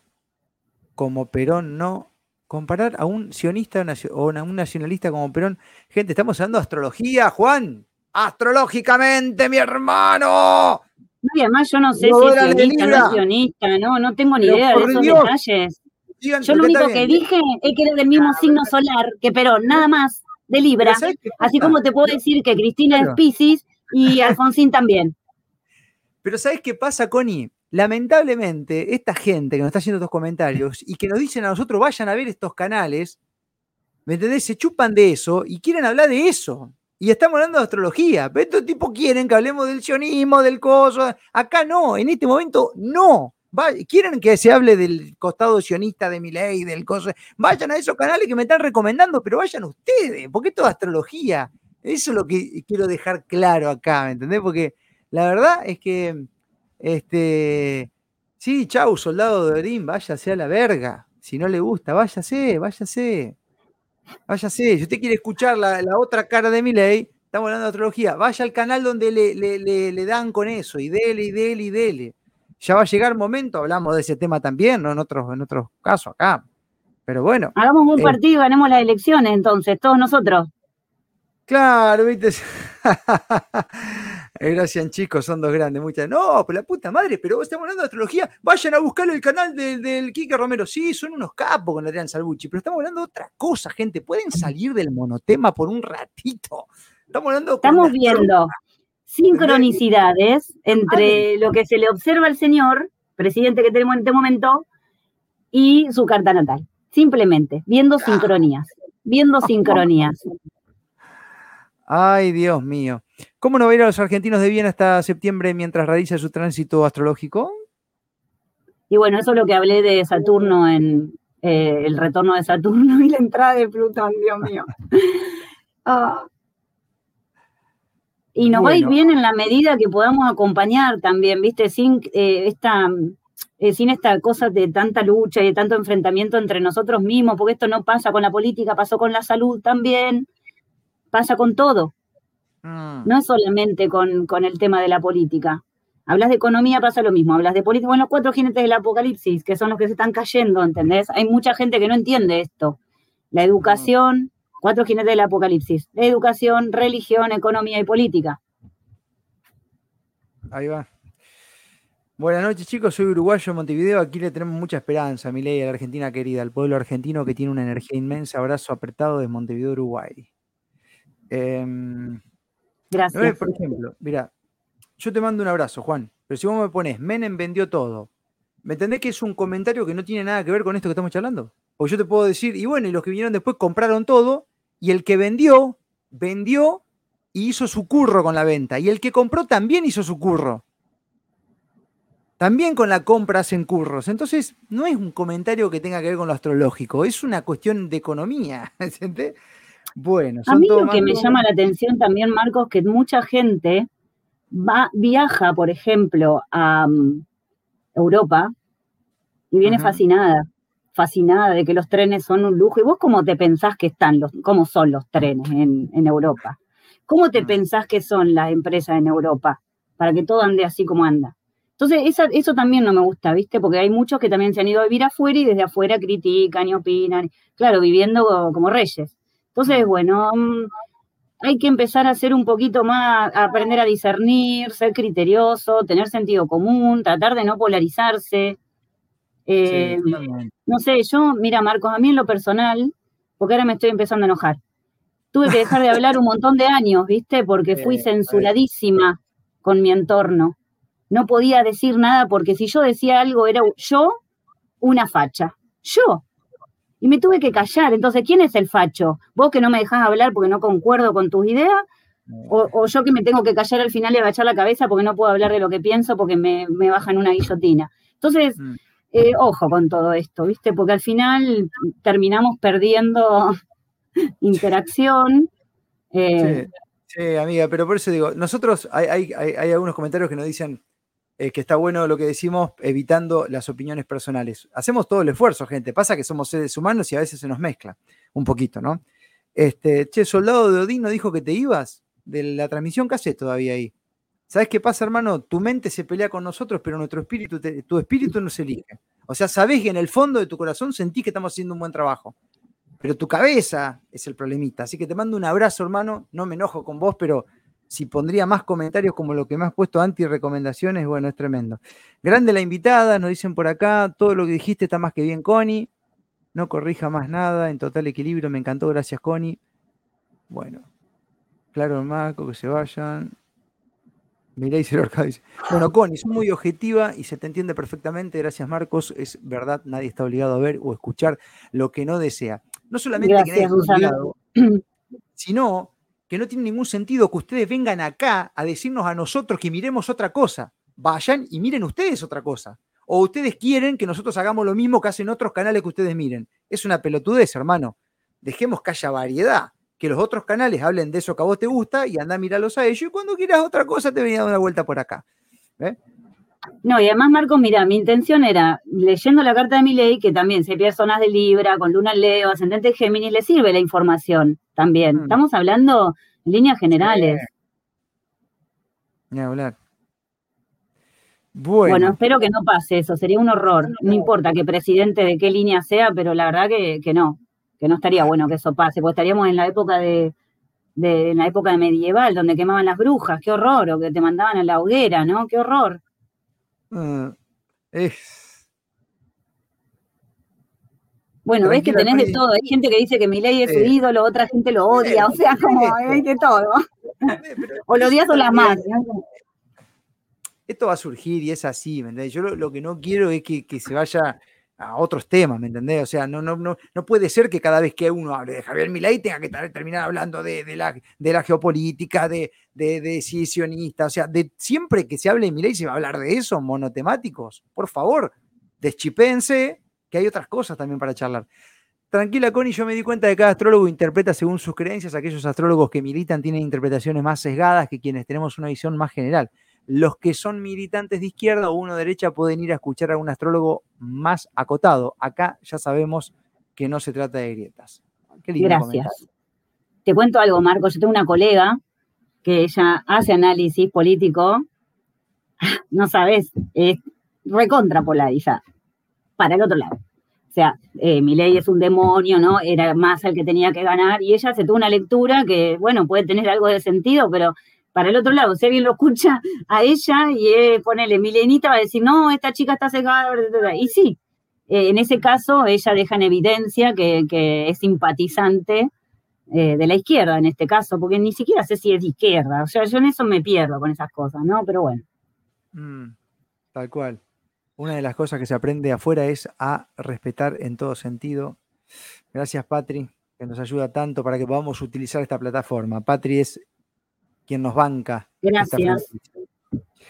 como Perón no comparar a un sionista o a un nacionalista como Perón. Gente, estamos hablando de astrología, Juan. Astrológicamente, mi hermano. No, y además yo no sé si es sionista o no sionista, no, no tengo ni idea de esos detalles. yo lo único que dije es que era del mismo signo solar que Perón, nada más, de Libra. Así como te puedo decir que Cristina es Pisces y Alfonsín también. Pero ¿sabes qué pasa, Connie? Lamentablemente, esta gente que nos está haciendo estos comentarios y que nos dicen a nosotros vayan a ver estos canales, ¿me entendés? Se chupan de eso y quieren hablar de eso. Y estamos hablando de astrología. Pero estos tipos quieren que hablemos del sionismo, del coso. Acá no, en este momento no. quieren que se hable del costado sionista de mi ley, del coso. Vayan a esos canales que me están recomendando, pero vayan ustedes, porque esto es astrología. Eso es lo que quiero dejar claro acá, ¿me entendés? Porque la verdad es que este, sí, chau, soldado de Orín, váyase a la verga. Si no le gusta, váyase, váyase. Váyase. Si usted quiere escuchar la, otra cara de mi ley, estamos hablando de astrología, vaya al canal donde le, le, dan con eso, y dele, y dele, y dele. Ya va a llegar el momento, hablamos de ese tema también, ¿no? En otros, en otros casos acá. Pero bueno. Hagamos un eh, partido y ganemos las elecciones entonces, todos nosotros. Claro, viste. Gracias, chicos, son dos grandes. Muchas. No, pero la puta madre, pero vos estamos hablando de astrología. Vayan a buscar el canal del, del Quique Romero. Sí, son unos capos con Adrián Salvucci, pero estamos hablando de otra cosa, gente. Pueden salir del monotema por un ratito. Estamos hablando. Estamos viendo sincronicidades entre lo que se le observa al señor, presidente que tenemos en este momento, y su carta natal. Simplemente, viendo sincronías. Viendo sincronías. Ay, Dios mío. ¿Cómo no va a ir a los argentinos de bien hasta septiembre mientras radica su tránsito astrológico? Y bueno, eso es lo que hablé de Saturno en eh, el retorno de Saturno y la entrada de Plutón, Dios mío. Ah. Y nos va a ir bien en la medida que podamos acompañar también, ¿viste? Sin eh, esta eh, sin esta cosa de tanta lucha y de tanto enfrentamiento entre nosotros mismos, porque esto no pasa con la política, pasó con la salud también, pasa con todo. Mm. No es solamente con, el tema de la política. Hablas de economía, pasa lo mismo. Hablas de política. Bueno, los cuatro jinetes del apocalipsis, que son los que se están cayendo, ¿entendés? Hay mucha gente que no entiende esto. La educación, cuatro jinetes del apocalipsis. La educación, religión, economía y política. Ahí va. Buenas noches, chicos. Soy uruguayo Montevideo. Aquí le tenemos mucha esperanza, mi ley, a la Argentina querida, al pueblo argentino que tiene una energía inmensa. Abrazo apretado de Montevideo, Uruguay. Em, Gracias. Por ejemplo, mira, yo te mando un abrazo, Juan, pero si vos me pones, Menem vendió todo, ¿me entendés que es un comentario que no tiene nada que ver con esto que estamos charlando? O yo te puedo decir, y bueno, y los que vinieron después compraron todo, y el que vendió, vendió y hizo su curro con la venta, y el que compró también hizo su curro. También con la compra hacen curros. Entonces, no es un comentario que tenga que ver con lo astrológico, es una cuestión de economía. ¿entendés? Bueno, a mí lo que me llama la atención también, Marcos, que mucha gente va, viaja, por ejemplo, a mm, Europa y viene fascinada, fascinada de que los trenes son un lujo. ¿Y vos cómo te pensás que están los, cómo son los trenes en, Europa? ¿Cómo te mm. pensás que son las empresas en Europa para que todo ande así como anda? Entonces, eso también no me gusta, ¿viste? Porque hay muchos que también se han ido a vivir afuera y desde afuera critican y opinan, claro, viviendo como reyes. Entonces, bueno, mm, hay que empezar a ser un poquito más, a aprender a discernir, ser criterioso, tener sentido común, tratar de no polarizarse. Eh, no sé, yo, mira, Marcos, a mí en lo personal, porque ahora me estoy empezando a enojar, tuve que dejar de hablar un montón de años, ¿viste? Porque fui censuradísima con mi entorno. No podía decir nada porque si yo decía algo era yo una facha. Yo y me tuve que callar. Entonces, ¿quién es el facho? ¿Vos que no me dejás hablar porque no concuerdo con tus ideas? O, yo que me tengo que callar al final y agachar la cabeza porque no puedo hablar de lo que pienso porque me, me bajan una guillotina. Entonces, mm. eh, ojo con todo esto, ¿viste? Porque al final terminamos perdiendo interacción. Eh, sí, amiga, pero por eso digo, nosotros hay, hay, hay algunos comentarios que nos dicen, eh, que está bueno lo que decimos, evitando las opiniones personales. Hacemos todo el esfuerzo, gente. Pasa que somos seres humanos y a veces se nos mezcla un poquito, ¿no? Este, che, soldado de Odín no dijo que te ibas de la transmisión, ¿qué haces todavía ahí? ¿Sabes qué pasa, hermano? Tu mente se pelea con nosotros, pero nuestro espíritu, tu espíritu no se elige. O sea, sabes que en el fondo de tu corazón sentís que estamos haciendo un buen trabajo. Pero tu cabeza es el problemita. Así que te mando un abrazo, hermano. No me enojo con vos, pero si pondría más comentarios como lo que me has puesto anti recomendaciones, bueno, es tremendo. Grande la invitada, nos dicen por acá, todo lo que dijiste está más que bien, Connie. No corrija más nada, en total equilibrio, me encantó, gracias, Connie. Bueno, claro, Marco, que se vayan. Mirá y se dice. Bueno, Connie, es muy objetiva y se te entiende perfectamente. Gracias, Marcos. Es verdad, nadie está obligado a ver o escuchar lo que no desea. No solamente que nadie está obligado, sino que no tiene ningún sentido que ustedes vengan acá a decirnos a nosotros que miremos otra cosa. Vayan y miren ustedes otra cosa. O ustedes quieren que nosotros hagamos lo mismo que hacen otros canales que ustedes miren. Es una pelotudez, hermano. Dejemos que haya variedad. Que los otros canales hablen de eso que a vos te gusta y anda a mirarlos a ellos. Y cuando quieras otra cosa, te venía a dar una vuelta por acá. No, y además, Marco, mira, mi intención era, leyendo la carta de mi ley, que también se personas de Libra, con Luna Leo, ascendente Géminis, le sirve la información también. Mm. Estamos hablando en líneas generales. Ni hablar. Bueno. bueno. espero que no pase eso, sería un horror. No importa qué presidente de qué línea sea, pero la verdad que, que no, que no estaría bueno que eso pase, porque estaríamos en la época de, de en la época medieval, donde quemaban las brujas, qué horror, o que te mandaban a la hoguera, ¿no? Qué horror. Ah, es... Bueno, ves que tenés de todo. Hay gente que dice que mi ley es su ídolo, otra gente lo odia, o sea, como hay de todo. o lo odias o la más. Esto va a surgir y es así, ¿me Yo lo, que no quiero es que, se vaya a otros temas, ¿me entendés? O sea, no, no, no, no puede ser que cada vez que uno hable de Javier Milei tenga que terminar hablando de, la, de la geopolítica, de, de, de o sea, de siempre que se hable de Milei se va a hablar de eso, monotemáticos. Por favor, deschipense, que hay otras cosas también para charlar. Tranquila, Connie, yo me di cuenta de que cada astrólogo interpreta según sus creencias. Aquellos astrólogos que militan tienen interpretaciones más sesgadas que quienes tenemos una visión más general los que son militantes de izquierda o uno derecha pueden ir a escuchar a un astrólogo más acotado. Acá ya sabemos que no se trata de grietas. Gracias. Te cuento algo, Marco. Yo tengo una colega que ella hace análisis político. No sabes, es recontra polarizada. Para el otro lado. O sea, eh, mi es un demonio, ¿no? Era más el que tenía que ganar. Y ella se tuvo una lectura que, bueno, puede tener algo de sentido, pero para el otro lado, si alguien lo escucha a ella y eh, ponele milenita, va a decir, no, esta chica está cegada, y sí, eh, en ese caso ella deja en evidencia que, es simpatizante eh, de la izquierda en este caso, porque ni siquiera sé si es de izquierda, o sea, yo en eso me pierdo con esas cosas, ¿no? Pero bueno. Mm, tal cual. Una de las cosas que se aprende afuera es a respetar en todo sentido. Gracias, Patri, que nos ayuda tanto para que podamos utilizar esta plataforma. Patri es quien nos banca. Gracias.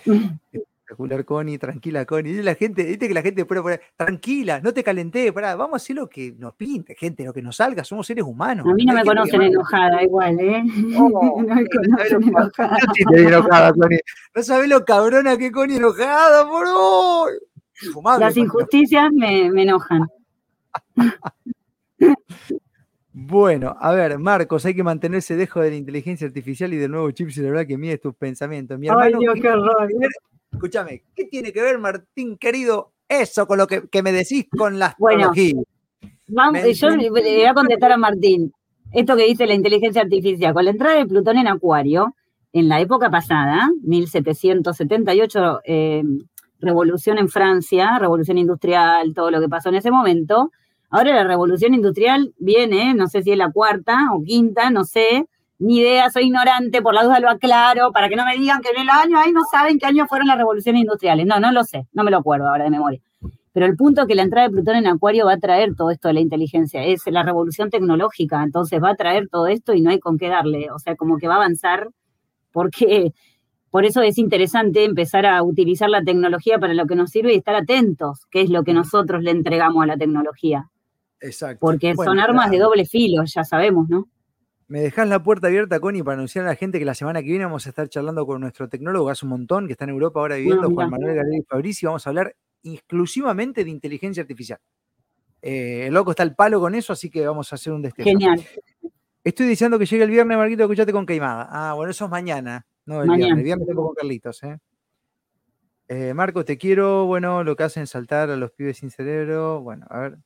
Espectacular, Connie, tranquila, Connie. la gente, viste que la gente puede poner, tranquila, no te calenté, pará, vamos a hacer lo que nos pinte, gente, lo que nos salga, somos seres humanos. A mí no me conocen enojada igual, ¿eh? no me conocen enojada. enojada Connie. No sabés lo cabrona que Connie enojada, por hoy. Las injusticias me, me enojan. Bueno, a ver, Marcos, hay que mantenerse dejo de la inteligencia artificial y del nuevo chip cerebral que mide tus pensamientos. Mi hermano, Ay, Dios, qué horror. Escúchame, ¿qué tiene que ver, Martín, querido, eso con lo que, me decís con la astrología? Bueno, yo le voy a contestar a Martín. Esto que dice la inteligencia artificial, con la entrada de Plutón en Acuario, en la época pasada, 1778, eh, revolución en Francia, revolución industrial, todo lo que pasó en ese momento. Ahora la revolución industrial viene, no sé si es la cuarta o quinta, no sé, ni idea, soy ignorante, por la duda lo aclaro, para que no me digan que en el año, ahí no saben qué año fueron las revoluciones industriales. No, no lo sé, no me lo acuerdo ahora de memoria. Pero el punto es que la entrada de Plutón en Acuario va a traer todo esto de la inteligencia, es la revolución tecnológica, entonces va a traer todo esto y no hay con qué darle, o sea, como que va a avanzar, porque por eso es interesante empezar a utilizar la tecnología para lo que nos sirve y estar atentos, qué es lo que nosotros le entregamos a la tecnología. Exacto. Porque son armas de doble filo, ya sabemos, ¿no? Me dejas la puerta abierta, Connie, para anunciar a la gente que la semana que viene vamos a estar charlando con nuestro tecnólogo, hace un montón, que está en Europa ahora viviendo, Juan Manuel Galeri Fabrici, y vamos a hablar exclusivamente de inteligencia artificial. Eh, el loco está al palo con eso, así que vamos a hacer un destello. Genial. Estoy diciendo que llegue el viernes, Marquito, escuchate con Queimada. Ah, bueno, eso es mañana, no el viernes. El viernes tengo con Carlitos, ¿eh? ¿eh? Marcos, te quiero. Bueno, lo que hacen saltar a los pibes sin cerebro. Bueno, a ver.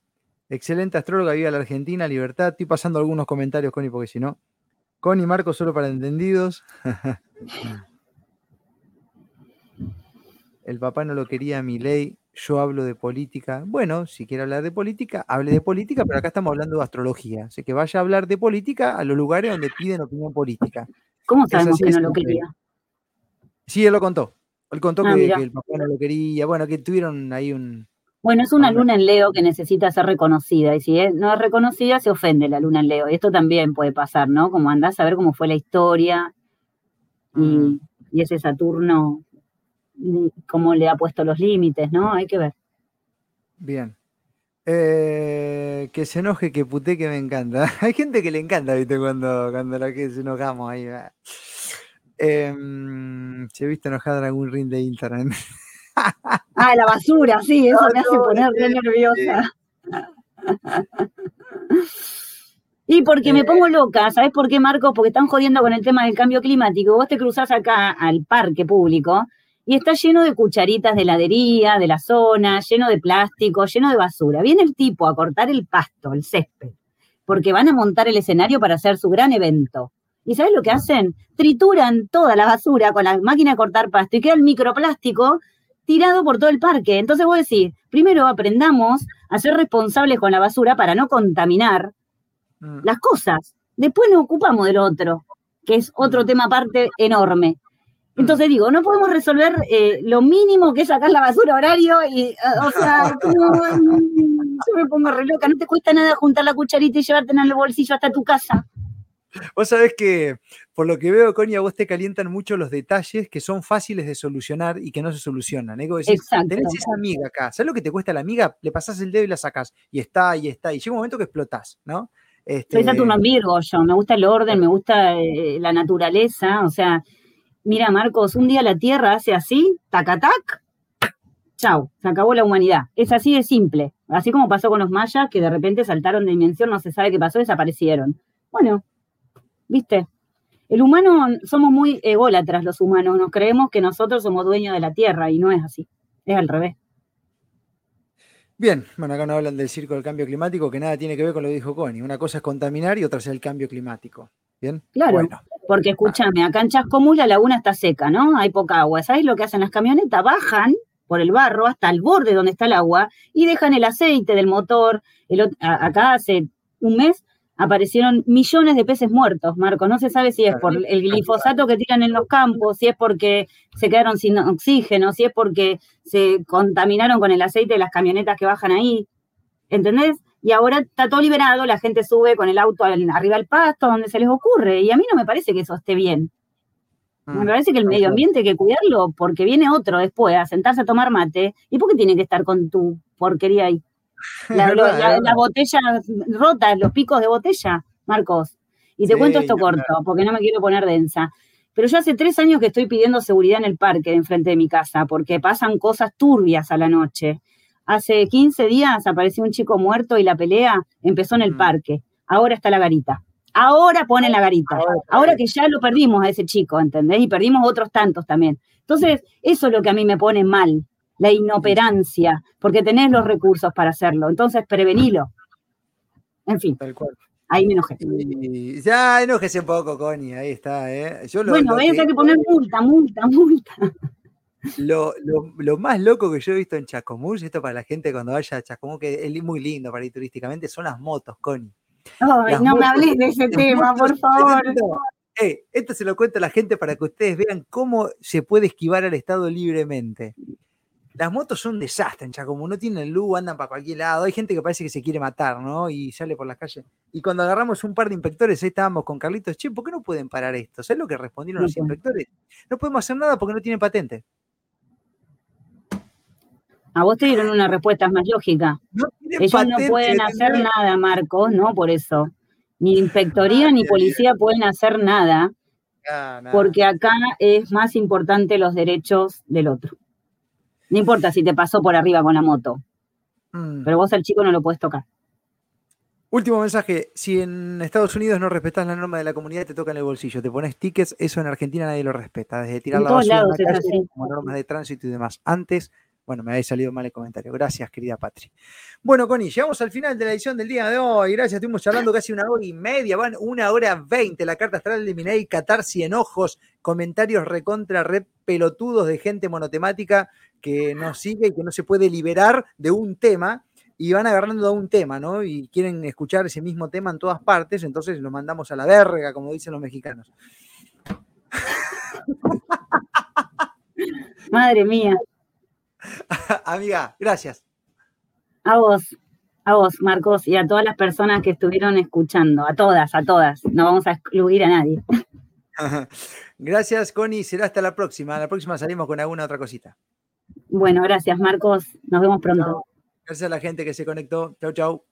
Excelente astróloga, viva la Argentina, libertad. Estoy pasando algunos comentarios, Connie, porque si no. Connie, Marcos, solo para entendidos. el papá no lo quería, mi ley yo hablo de política. Bueno, si quiere hablar de política, hable de política, pero acá estamos hablando de astrología. Así que vaya a hablar de política a los lugares donde piden opinión política. ¿Cómo sabemos que no lo quería? Sí, él lo contó. Él contó ah, que, el papá no lo quería. Bueno, que tuvieron ahí un. Bueno, es una luna en Leo que necesita ser reconocida. Y si no es reconocida, se ofende la luna en Leo. Y esto también puede pasar, ¿no? Como andás a ver cómo fue la historia. Y, mm. y ese Saturno cómo le ha puesto los límites, ¿no? Hay que ver. Bien. Eh, que se enoje, que puté, que me encanta. Hay gente que le encanta, ¿viste? Cuando, cuando la que se enojamos ahí. Eh, se viste enojada en algún ring de Instagram. ah, la basura, sí, eso me hace poner re nerviosa. Y porque me eh, pongo loca, ¿sabes por qué, Marcos? Porque están jodiendo con el tema del cambio climático. Vos te cruzás acá al parque público y está lleno de cucharitas de heladería, de la zona, lleno de plástico, lleno de basura. Viene el tipo a cortar el pasto, el césped, porque van a montar el escenario para hacer su gran evento. ¿Y sabes lo que hacen? Trituran toda la basura con la máquina de cortar pasto y queda el microplástico tirado por todo el parque. Entonces vos decís, primero aprendamos a ser responsables con la basura para no contaminar mm. las cosas. Después nos ocupamos del otro, que es otro mm. tema aparte enorme. Entonces digo, no podemos resolver eh, lo mínimo que es sacar la basura horario y, eh, o sea, yo me pongo re loca, no te cuesta nada juntar la cucharita y llevarte en el bolsillo hasta tu casa. Vos sabés que, por lo que veo, Connie, a vos te calientan mucho los detalles que son fáciles de solucionar y que no se solucionan. ¿eh? Exacto. tenés esa amiga acá, ¿sabes lo que te cuesta la amiga? Le pasás el dedo y la sacás, y está, y está, y llega un momento que explotás, ¿no? Este... Soy Saturno Virgo yo, me gusta el orden, me gusta la naturaleza, o sea, mira Marcos, un día la Tierra hace así, tacatac, chau, se acabó la humanidad. Es así de simple. Así como pasó con los mayas, que de repente saltaron de dimensión, no se sabe qué pasó, desaparecieron. Bueno, viste, el humano, somos muy ególatras los humanos, nos creemos que nosotros somos dueños de la Tierra y no es así, es al revés. Bien, bueno, acá nos hablan del circo del cambio climático, que nada tiene que ver con lo que dijo Connie. Una cosa es contaminar y otra es el cambio climático. Bien. Claro. Porque escúchame, acá en Chascomús la laguna está seca, ¿no? Hay poca agua. ¿Sabes lo que hacen las camionetas? Bajan por el barro hasta el borde donde está el agua y dejan el aceite del motor. acá hace un mes aparecieron millones de peces muertos, Marco. No se sabe si es por el glifosato que tiran en los campos, si es porque se quedaron sin oxígeno, si es porque se contaminaron con el aceite de las camionetas que bajan ahí. ¿Entendés? y ahora está todo liberado, la gente sube con el auto arriba del pasto, donde se les ocurre, y a mí no me parece que eso esté bien. Me mm, parece que el medio ambiente hay que cuidarlo porque viene otro después a sentarse a tomar mate. ¿Y por qué tiene que estar con tu porquería ahí? La, botella rota, los picos de botella, Marcos. Y te cuento esto corto, porque no me quiero poner densa. Pero yo hace tres años que estoy pidiendo seguridad en el parque de enfrente de mi casa, porque pasan cosas turbias a la noche. Hace 15 días apareció un chico muerto y la pelea empezó en el mm. parque. Ahora está la garita. ahora pone la garita. Ahora que ya lo perdimos a ese chico, ¿entendés? Y perdimos otros tantos también. Entonces, eso es lo que a mí me pone mal, la inoperancia, porque tenés los recursos para hacerlo. Entonces, prevenilo. En fin. Ahí me enojé. ya enojese un poco, Connie, ahí está. ¿eh? bueno, ves, que... hay que poner multa, multa, multa. Lo, más loco que yo he visto en Chacomús, esto para la gente cuando vaya a Chacomús, que es muy lindo para ir turísticamente, son las motos, Connie. no me hables de ese tema, por favor. Eh, esto se lo cuento a la gente para que ustedes vean cómo se puede esquivar al Estado libremente. Las motos son un desastre en no tienen luz, andan para cualquier lado. Hay gente que parece que se quiere matar, ¿no? Y sale por las calles. Y cuando agarramos un par de inspectores, ahí estábamos con Carlitos, che, ¿por qué no pueden parar esto? ¿Sabes lo que respondieron los inspectores? No podemos hacer nada porque no tienen patente. A vos te dieron una respuesta más lógica. Ellos no pueden hacer nada, Marcos, ¿no? Por eso. Ni inspectoría ni policía pueden hacer nada, porque acá es más importante los derechos del otro. No importa si te pasó por arriba con la moto, mm. pero vos al chico no lo puedes tocar. Último mensaje, si en Estados Unidos no respetas la norma de la comunidad, te toca en el bolsillo, te pones tickets, eso en Argentina nadie lo respeta, desde tirar la basura en la calle, como normas de tránsito y demás. Antes bueno, me había salido mal el comentario. Gracias, querida Patri. Bueno, Connie, llegamos al final de la edición del día de hoy. Gracias, estuvimos charlando casi una hora y media. Van una hora veinte. La carta astral de Minei, catarsi enojos, comentarios recontra, re pelotudos de gente monotemática que nos sigue y que no se puede liberar de un tema y van agarrando a un tema, ¿no? Y quieren escuchar ese mismo tema en todas partes, entonces lo mandamos a la verga, como dicen los mexicanos. Madre mía. Amiga, gracias. A vos, a vos, Marcos, y a todas las personas que estuvieron escuchando, a todas, a todas. No vamos a excluir a nadie. gracias, Connie. Será hasta la próxima. La próxima salimos con alguna otra cosita. Bueno, gracias, Marcos. Nos vemos pronto. Gracias a la gente que se conectó. Chau, chau.